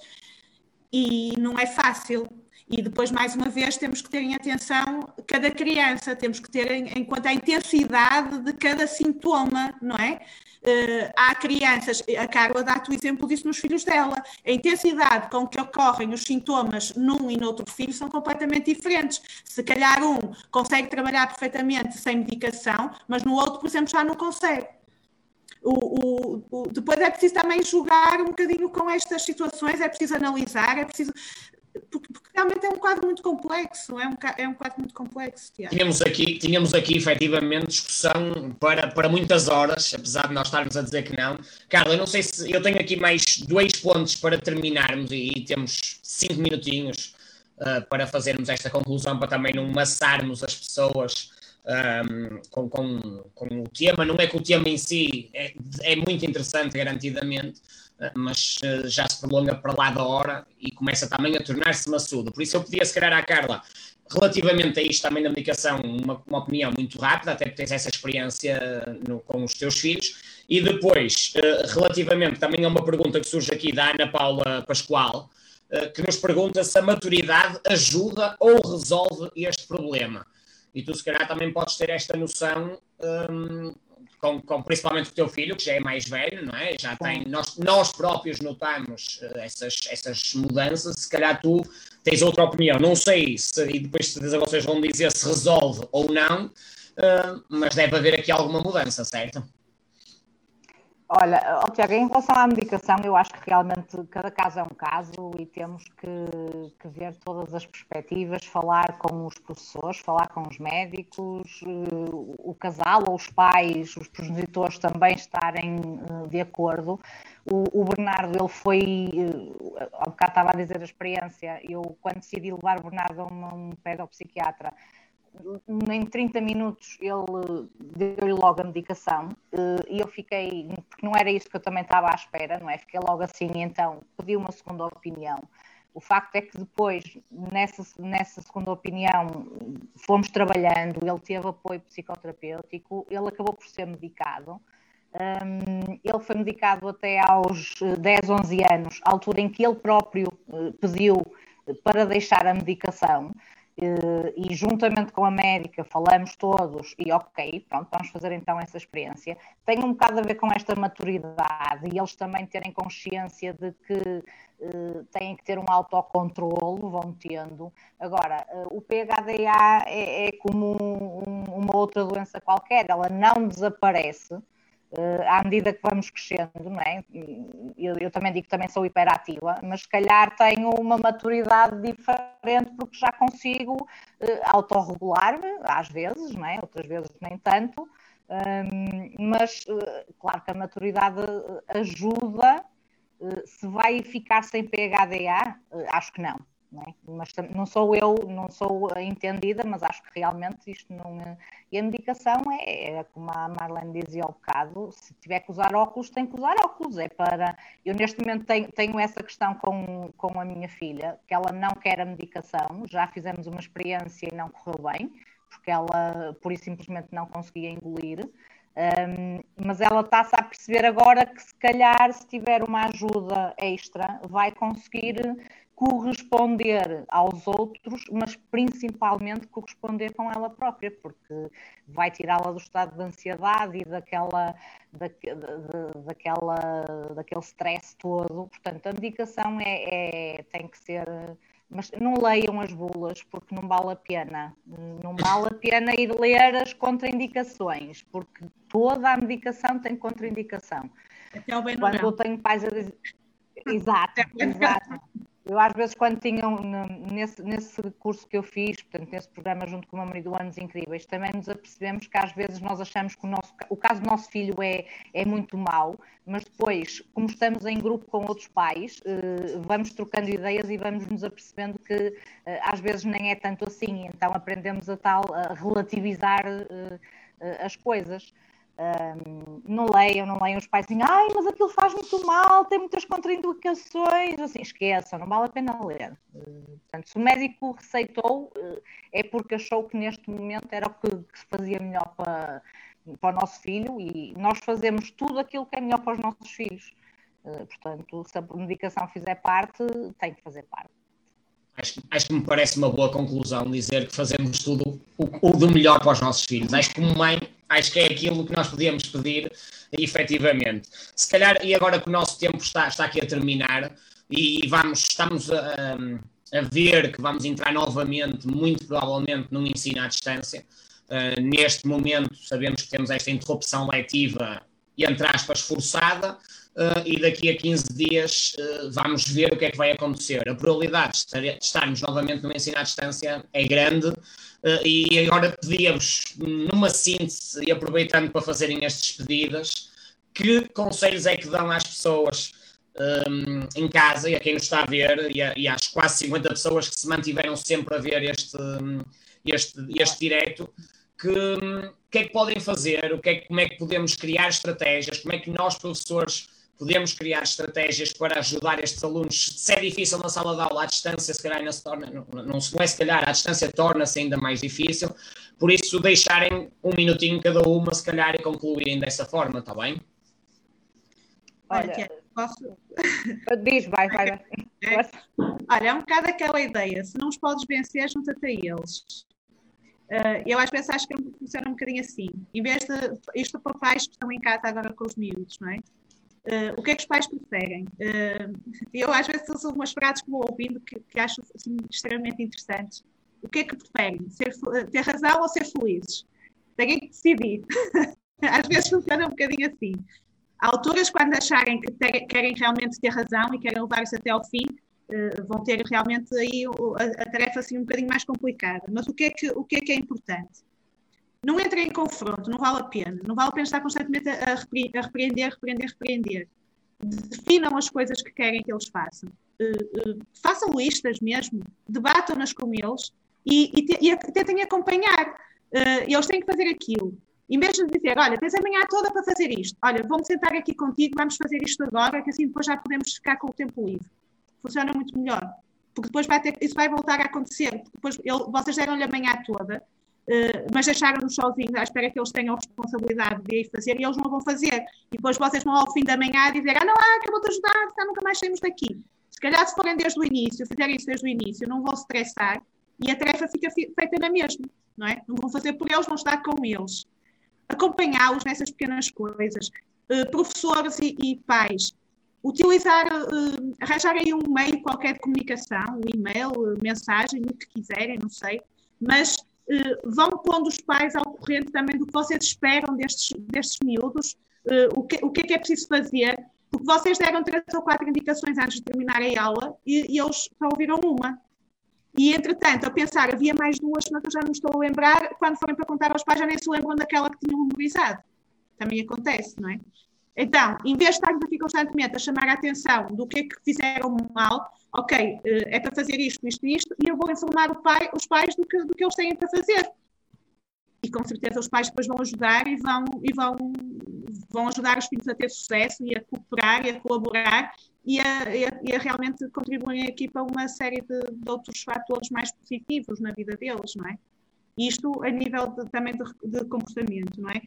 e não é fácil. E depois, mais uma vez, temos que ter em atenção cada criança, temos que ter em, em conta a intensidade de cada sintoma, não é? Uh, há crianças, a Carla dá-te o exemplo disso nos filhos dela, a intensidade com que ocorrem os sintomas num e noutro filho são completamente diferentes. Se calhar um consegue trabalhar perfeitamente sem medicação, mas no outro, por exemplo, já não consegue. O, o, o, depois é preciso também julgar um bocadinho com estas situações, é preciso analisar, é preciso. Porque, porque realmente é um quadro muito complexo, é um, é um quadro muito complexo. Tínhamos aqui, tínhamos aqui efetivamente discussão para, para muitas horas, apesar de nós estarmos a dizer que não. Carla, eu não sei se eu tenho aqui mais dois pontos para terminarmos e, e temos cinco minutinhos uh, para fazermos esta conclusão, para também não maçarmos as pessoas. Um, com, com, com o tema, não é que o tema em si é, é muito interessante, garantidamente, mas eh, já se prolonga para lá da hora e começa também a tornar-se maçudo. Por isso eu pedia, se calhar, à Carla, relativamente a isto também da medicação, uma, uma opinião muito rápida, até porque tens essa experiência no, com os teus filhos, e depois, uh, relativamente também a uma pergunta que surge aqui da Ana Paula Pascoal, que nos pergunta se a maturidade ajuda ou resolve este problema. E tu, se calhar, também podes ter esta noção um, com, com, principalmente o teu filho, que já é mais velho, não é? Já tem, nós, nós próprios notamos uh, essas, essas mudanças, se calhar tu tens outra opinião, não sei se, e depois vocês vão dizer se resolve ou não, uh, mas deve haver aqui alguma mudança, certo? Olha, Tiago, em relação à medicação, eu acho que realmente cada caso é um caso e temos que, que, ver todas as perspectivas, falar com os professores, falar com os médicos, eh, o casal ou os pais, os progenitores também estarem eh, de acordo. O, o Bernardo, ele foi, eh, há bocado estava a dizer a experiência, eu quando decidi levar o Bernardo a um, um pedopsiquiatra, em 30 minutos ele deu-lhe logo a medicação eh, e eu fiquei, porque não era isso que eu também estava à espera, não é? Fiquei logo assim, então pedi uma segunda opinião. O facto é que depois, nessa, nessa segunda opinião, fomos trabalhando, ele teve apoio psicoterapêutico, ele acabou por ser medicado. Um, ele foi medicado até aos 10, 11 anos, altura em que ele próprio uh, pediu para deixar a medicação. Eh, e juntamente com a médica falamos todos e ok, pronto, vamos fazer então essa experiência. Tem um bocado a ver com esta maturidade e eles também terem consciência de que uh, têm que ter um autocontrole, vão tendo. Agora, uh, o PHDA é, é como um, uma outra doença qualquer, ela não desaparece, à medida que vamos crescendo, não é? Eu, eu, também digo que também sou hiperativa, mas se calhar tenho uma maturidade diferente porque já consigo uh, autorregular-me, às vezes, não é? Outras vezes nem tanto, um, mas uh, claro que a maturidade ajuda. se vai ficar sem PHDA, acho que não. Não, é? mas não sou eu, não sou entendida, mas acho que realmente isto não. É... E a medicação é, é, como a Marlene dizia ao bocado: se tiver que usar óculos, tem que usar óculos. É para. Eu neste momento tenho, tenho essa questão com, com a minha filha, que ela não quer a medicação, já fizemos uma experiência e não correu bem, porque ela por isso simplesmente não conseguia engolir. Um, mas ela está-se a perceber agora que se calhar se tiver uma ajuda extra vai conseguir corresponder aos outros, mas principalmente corresponder com ela própria, porque vai tirá-la do estado de ansiedade e daquela, da, da, daquela, daquele stress todo. Portanto, a medicação é, é, tem que ser. Mas não leiam as bulas, porque não vale a pena. Não vale a pena ir ler as contraindicações, porque toda a medicação tem contraindicação. Até o bem Quando eu tenho pais a dizer. Exato, exato. Eu, às vezes, quando tinham nesse, nesse curso que eu fiz, portanto, nesse programa junto com o meu marido Anos Incríveis, também nos apercebemos que às vezes nós achamos que o, nosso, o caso do nosso filho é, é muito mau, mas depois, como estamos em grupo com outros pais, eh, vamos trocando ideias e vamos nos apercebendo que eh, às vezes nem é tanto assim, então aprendemos a tal a relativizar eh, as coisas. Não leiam, não leiam os pais assim, ai, mas aquilo faz muito mal, tem muitas contraindicações, assim, esqueçam, não vale a pena ler. Uh, portanto, se o médico receitou, uh, é porque achou que neste momento era o que, que, se fazia melhor para, para o nosso filho e nós fazemos tudo aquilo que é melhor para os nossos filhos. Uh, portanto, se a medicação fizer parte, tem que fazer parte. Acho, acho, que me parece uma boa conclusão dizer que fazemos tudo o, o do melhor para os nossos filhos. Acho que como mãe acho que é aquilo que nós podíamos pedir, efetivamente. Se calhar, e agora que o nosso tempo está, está aqui a terminar, e vamos, estamos a, a ver que vamos entrar novamente, muito provavelmente, num ensino à distância. Uh, neste momento, sabemos que temos esta interrupção letiva, entre aspas, forçada, uh, e daqui a 15 dias uh, vamos ver o que é que vai acontecer. A probabilidade de, estar, de estarmos novamente no ensino à distância é grande uh, e agora pedíamos, numa síntese e aproveitando para fazerem estes pedidos, que conselhos é que dão às pessoas um, em casa e a quem nos está a ver e, a, e às quase 50 pessoas que se mantiveram sempre a ver este, este, este direto, que, que é que podem fazer, o que é, como é que podemos criar estratégias, como é que nós, professores, podemos criar estratégias para ajudar estes alunos. Se é difícil na sala de aula, à distância, se calhar ainda se torna, não, não, não é se calhar, à distância torna-se ainda mais difícil. Por isso, deixarem um minutinho cada uma, se calhar, e concluírem dessa forma, está bem? Olha, posso. Diz, vai, vai. É. Olha, é um bocado aquela ideia: se não os podes vencer, junta-te a eles. Uh, eu às vezes acho que funciona um bocadinho assim. Em vez de. Isto para pais que estão em casa agora com os miúdos, não é? Uh, o que é que os pais preferem? Uh, eu às vezes uso umas frases que vou ouvindo que, que acho assim, extremamente interessantes. O que é que preferem? Ser, ter razão ou ser felizes? Têm que decidir. às vezes funciona um bocadinho assim. Há alturas, quando acharem que ter, querem realmente ter razão e querem levar isso até ao fim, uh, vão ter realmente aí a, a, tarefa assim um bocadinho mais complicada. Mas o que é que, o que, é, que é importante? Não entrem em confronto, não vale a pena. Não vale a pena estar constantemente a, a repreender, repreender, repreender. Definam as coisas que querem que eles façam. Uh, uh, façam listas mesmo, debatam-nas com eles e, e, te, e tentem acompanhar. eles têm que fazer aquilo em vez de dizer, olha, tens a manhã toda para fazer isto, olha, vamos sentar aqui contigo, vamos fazer isto agora, que assim depois já podemos ficar com o tempo livre. Funciona muito melhor. Porque depois vai ter, isso vai voltar a acontecer. Depois ele, vocês deram-lhe a manhã toda, uh, mas deixaram-nos sozinhos à espera que eles tenham a responsabilidade de ir fazer e eles não vão fazer. E depois vocês vão ao fim da manhã dizer, ah, não, ah, eu vou-te ajudar, já nunca mais saímos daqui. Se calhar, se forem desde o início, fizerem isso desde o início, não vão estressar e a tarefa fica feita na mesma, não é? Não vão fazer por eles, vão estar com eles acompanhá-los nessas pequenas coisas. Uh, professores e, e, pais, utilizar, uh, arranjar aí um meio qualquer de comunicação, um e-mail, mensagem, o que quiserem, não sei, mas vão pondo os pais ao corrente também do que vocês esperam destes, destes miúdos, o, que, o que é que é preciso fazer, porque vocês deram três ou quatro indicações antes de terminar a aula e, e eles só ouviram uma. E, entretanto, a pensar, havia mais duas, mas eu já não estou a lembrar. Quando forem para contar aos pais, já nem se lembram daquela que tinham memorizado. Também acontece, não é? Então, em vez de estarmos aqui constantemente a chamar a atenção do que é que fizeram mal, ok, eh, é para fazer isto, isto e isto, e eu vou informar pai, os pais do que, do que eles têm para fazer. E com certeza os pais depois vão ajudar e vão, e vão, vão ajudar os filhos a ter sucesso e a cooperar e a colaborar e a, e a, e a realmente contribuem aqui para uma série de, de, outros fatores mais positivos na vida deles, não é? Isto a nível de, também de, de, comportamento, não é?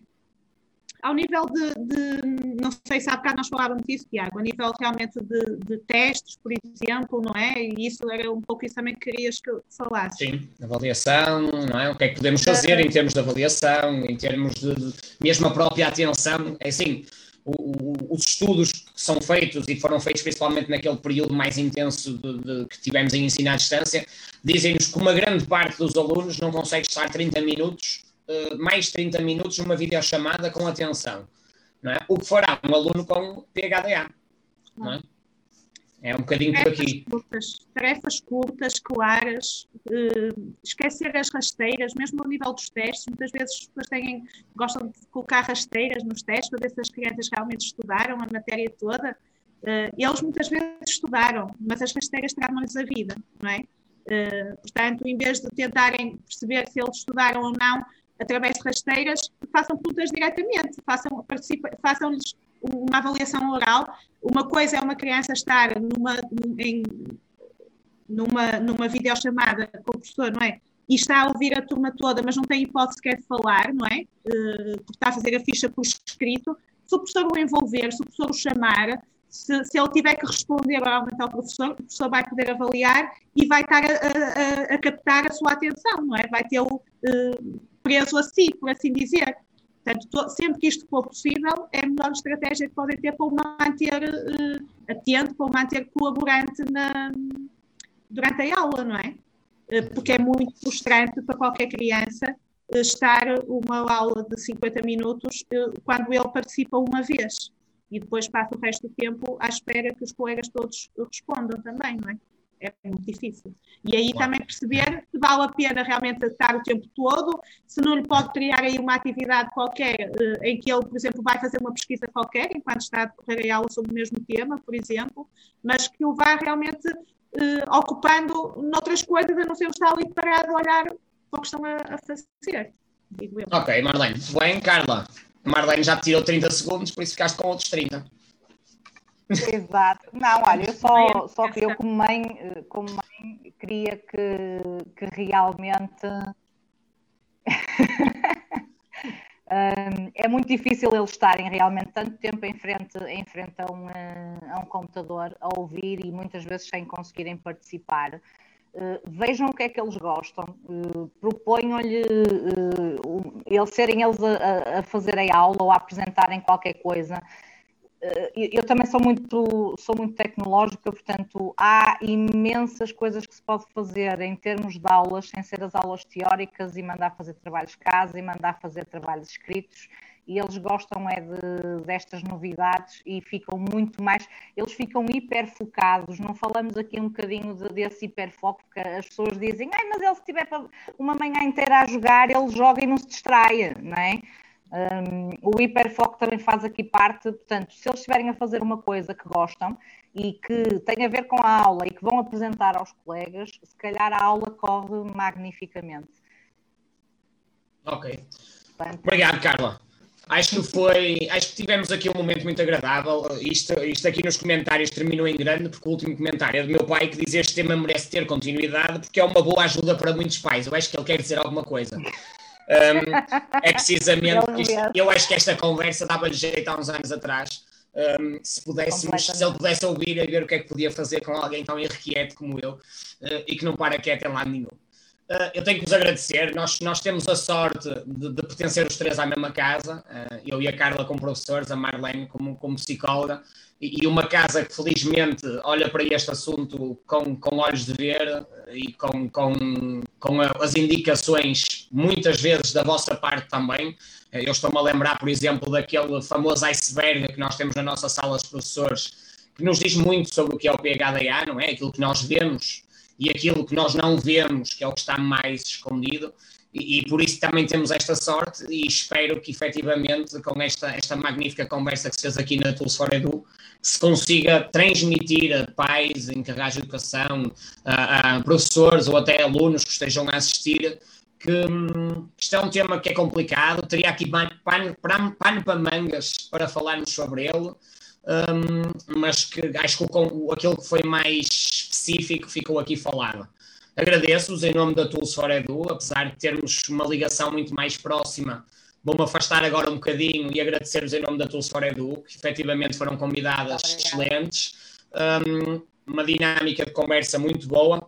Ao nível de, não sei se há bocado nós falávamos disso, Tiago, a nível realmente de, testes, por exemplo, não é? E isso era um pouco isso também que querias que falasse. Sim, avaliação, não é? O que é que podemos fazer em termos de avaliação, em termos de, mesmo a própria atenção, é assim, os estudos que são feitos e foram feitos principalmente naquele período mais intenso de, de, que tivemos em ensino à distância, dizem-nos que uma grande parte dos alunos não consegue estar 30 minutos, uh, mais 30 minutos numa videochamada com atenção. Não é? O que fará um aluno com PHDA. Não é? É um bocadinho por aqui. Curtas, tarefas curtas, claras, uh, esquecer as rasteiras, mesmo ao nível dos testes. Muitas vezes as pessoas têm, gostam de colocar rasteiras nos testes para ver se as crianças realmente estudaram a matéria toda. Uh, eles muitas vezes estudaram, mas as rasteiras tramam-lhes a vida, não é? Uh, portanto, em vez de tentarem perceber se eles estudaram ou não através de rasteiras, façam perguntas diretamente, façam, façam-lhes uma avaliação oral. Uma coisa é uma criança estar numa, em, numa, numa videochamada com o professor, não é? E está a ouvir a turma toda, mas não tem hipótese sequer de falar, não é? Uh, porque está a fazer a ficha por escrito. Se o professor o envolver, se o professor o chamar, se, se ele tiver que responder oralmente ao professor, o professor vai poder avaliar e vai estar a, a, a captar a sua atenção, não é? Vai tê-lo uh, preso a si, por assim dizer. Portanto, sempre que isto for possível, é a melhor estratégia que podem ter para o manter uh, atento, para o manter colaborante na, durante a aula, não é? Uh, porque é muito frustrante para qualquer criança uh, estar uma aula de 50 minutos quando ele participa uma vez. E depois passa o resto do tempo à espera que os colegas todos respondam também, não é? É muito difícil. E aí claro. também perceber que vale a pena realmente estar o tempo todo, se não lhe pode criar aí uma atividade qualquer eh, em que ele, por exemplo, vai fazer uma pesquisa qualquer enquanto está a decorrer a aula sobre o mesmo tema, por exemplo, mas que o vá realmente eh, ocupando noutras coisas, a não ser estar ali parado a olhar para o que estão a, a fazer. Ok, Marlene. Bem, Carla. Marlene já te tirou 30 segundos, por isso ficaste com outros 30. Exato. Não, olha, eu só, só que eu como mãe, eh, como mãe queria que, que realmente é muito difícil eles estarem realmente tanto tempo em frente, em frente a, um, a um computador a ouvir e muitas vezes sem conseguirem participar. Uh, vejam o que é que eles gostam, uh, proponham-lhe uh, eles serem eles a, a fazer a aula ou a apresentarem qualquer coisa, eh, eu também sou muito, sou muito tecnológica, portanto, há imensas coisas que se pode fazer em termos de aulas, sem ser as aulas teóricas, e mandar fazer trabalhos de casa e mandar fazer trabalhos escritos. E eles gostam é de, destas novidades e ficam muito mais, eles ficam hiper focados. Não falamos aqui um bocadinho de, desse hiperfoco, porque as pessoas dizem, ai, mas ele se tiver uma manhã inteira a jogar, ele joga e não se distrai, não é? Um, o hiperfoco também faz aqui parte, portanto, se eles estiverem a fazer uma coisa que gostam e que tem a ver com a aula e que vão apresentar aos colegas, se calhar a aula corre magnificamente. Ok. Portanto, Obrigado, Carla. Acho que foi, acho que tivemos aqui um momento muito agradável. Isto, isto aqui nos comentários terminou em grande, porque o último comentário é do meu pai que diz este tema merece ter continuidade porque é uma boa ajuda para muitos pais. Eu acho que ele quer dizer alguma coisa. Um, é precisamente isto, eu acho que esta conversa dava-lhe jeito há uns anos atrás. Um, se, pudéssemos, se ele pudesse ouvir e ver o que é que podia fazer com alguém tão irrequieto como eu uh, e que não para quieto em lado nenhum. Uh, eu tenho que vos agradecer. Nós, nós temos a sorte de, de pertencer os três à mesma casa. Uh, eu e a Carla como professores, a Marlene como, como psicóloga e uma casa que felizmente olha para este assunto com, com olhos de ver e com, com, com as indicações, muitas vezes da vossa parte também. Eu estou-me a lembrar, por exemplo, daquele famoso iceberg que nós temos na nossa sala de professores, que nos diz muito sobre o que é o PHDA, não é? Aquilo que nós vemos e aquilo que nós não vemos, que é o que está mais escondido. E, por isso também temos esta sorte e espero que efetivamente com esta, esta magnífica conversa que se fez aqui na Tools for Edu se consiga transmitir a pais, encarregados de educação, a, a, professores ou até alunos que estejam a assistir que hum, isto é um tema que é complicado, teria aqui pano, pano, pano para mangas para falarmos sobre ele, um, mas que acho que o, aquilo que foi mais específico ficou aqui falado. Agradeço-vos em nome da Tools for Edu, apesar de termos uma ligação muito mais próxima. Vou-me afastar agora um bocadinho e agradecer-vos em nome da Tools for Edu, que efetivamente foram convidadas excelentes. Um, uma dinâmica de conversa muito boa.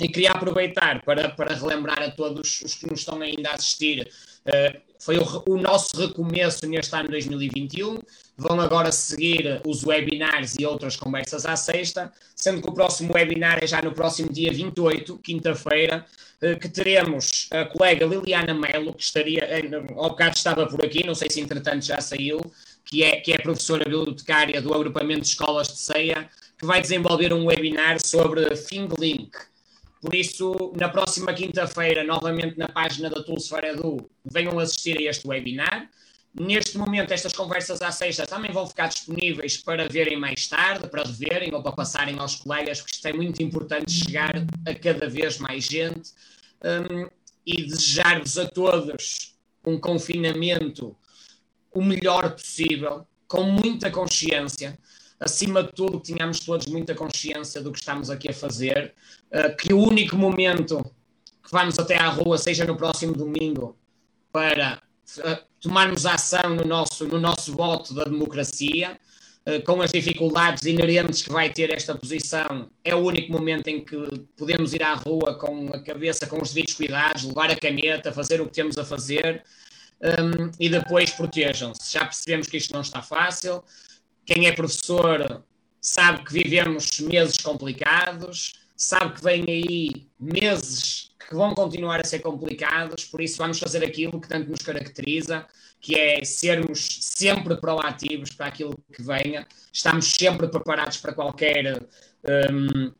E queria aproveitar para, para relembrar a todos os que nos estão ainda a assistir. Uh, foi o, o nosso recomeço neste ano 2021 vão agora seguir os webinars e outras conversas à sexta, sendo que o próximo webinar é já no próximo dia 28, quinta-feira, eh, que teremos a colega Liliana Melo, que estaria, eh, ao bocado estava por aqui, não sei se entretanto já saiu, que é, que é professora bibliotecária do agrupamento de escolas de ceia, que vai desenvolver um webinar sobre ThingLink. Por isso, na próxima quinta-feira, novamente na página da Tools for Edu, venham assistir a este webinar. Neste momento, estas conversas à sexta também vão ficar disponíveis para verem mais tarde, para reverem ou para passarem aos colegas, porque isto é muito importante chegar a cada vez mais gente. Um, e desejar-vos a todos um confinamento o melhor possível, com muita consciência. Acima de tudo, que tenhamos todos muita consciência do que estamos aqui a fazer, que o único momento que vamos até à rua seja no próximo domingo para tomarmos ação no nosso, no nosso voto da democracia, uh, com as dificuldades inerentes que vai ter esta posição, é o único momento em que podemos ir à rua com a cabeça, com os devidos cuidados, levar a caneta, fazer o que temos a fazer um, e depois protejam-se. Já percebemos que isto não está fácil. Quem é professor sabe que vivemos meses complicados, sabe que vem aí meses que vão continuar a ser complicados, por isso vamos fazer aquilo que tanto nos caracteriza, que é sermos sempre proativos para aquilo que venha, estamos sempre preparados para qualquer. Um,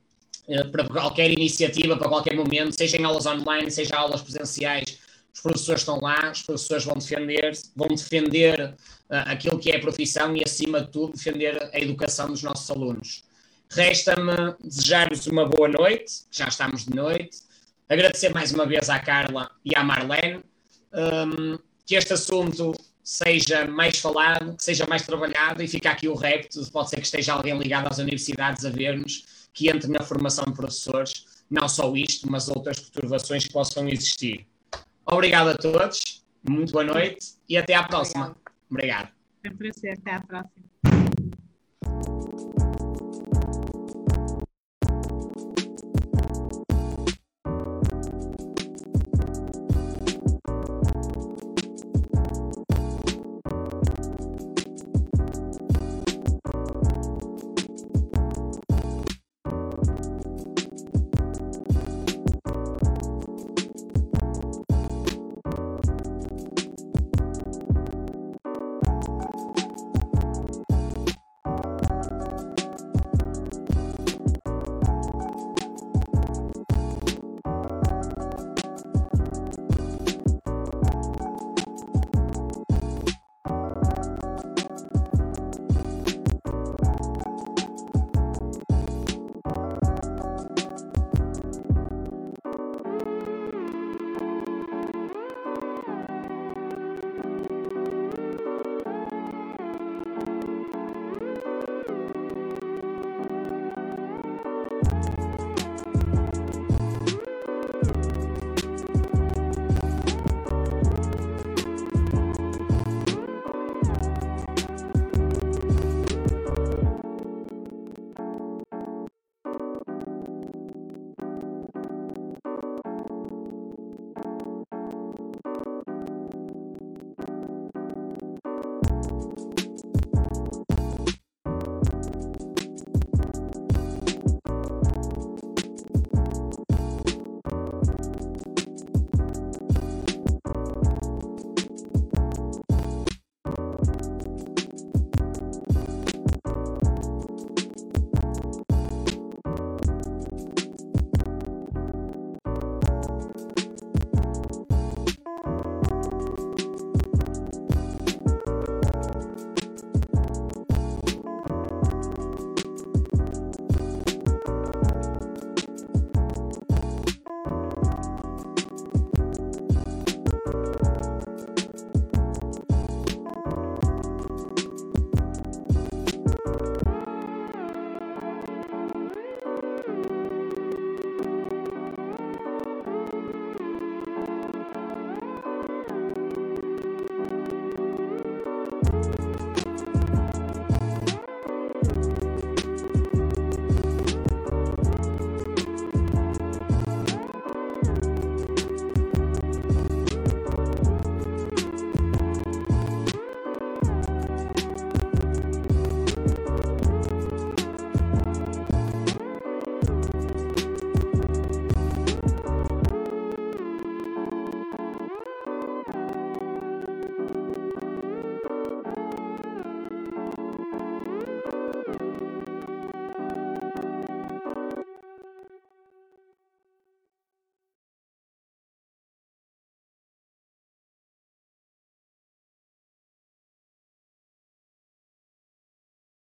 eh, para qualquer iniciativa, para qualquer momento, seja em aulas online, seja aulas presenciais, os professores estão lá, os professores vão defender, vão defender uh, aquilo que é a profissão e, acima de tudo, defender a educação dos nossos alunos. Resta-me desejar-vos uma boa noite, já estamos de noite, agradecer mais uma vez à Carla e à Marlene, um, que este assunto seja mais falado, que seja mais trabalhado e fica aqui o repto, pode ser que esteja alguém ligado às universidades a ver-nos, que entre na formação de professores, não só isto, mas outras perturbações que possam existir. Obrigado a todos, muito boa noite e até à próxima. Obrigado. Obrigado. Um prazer, até à próxima.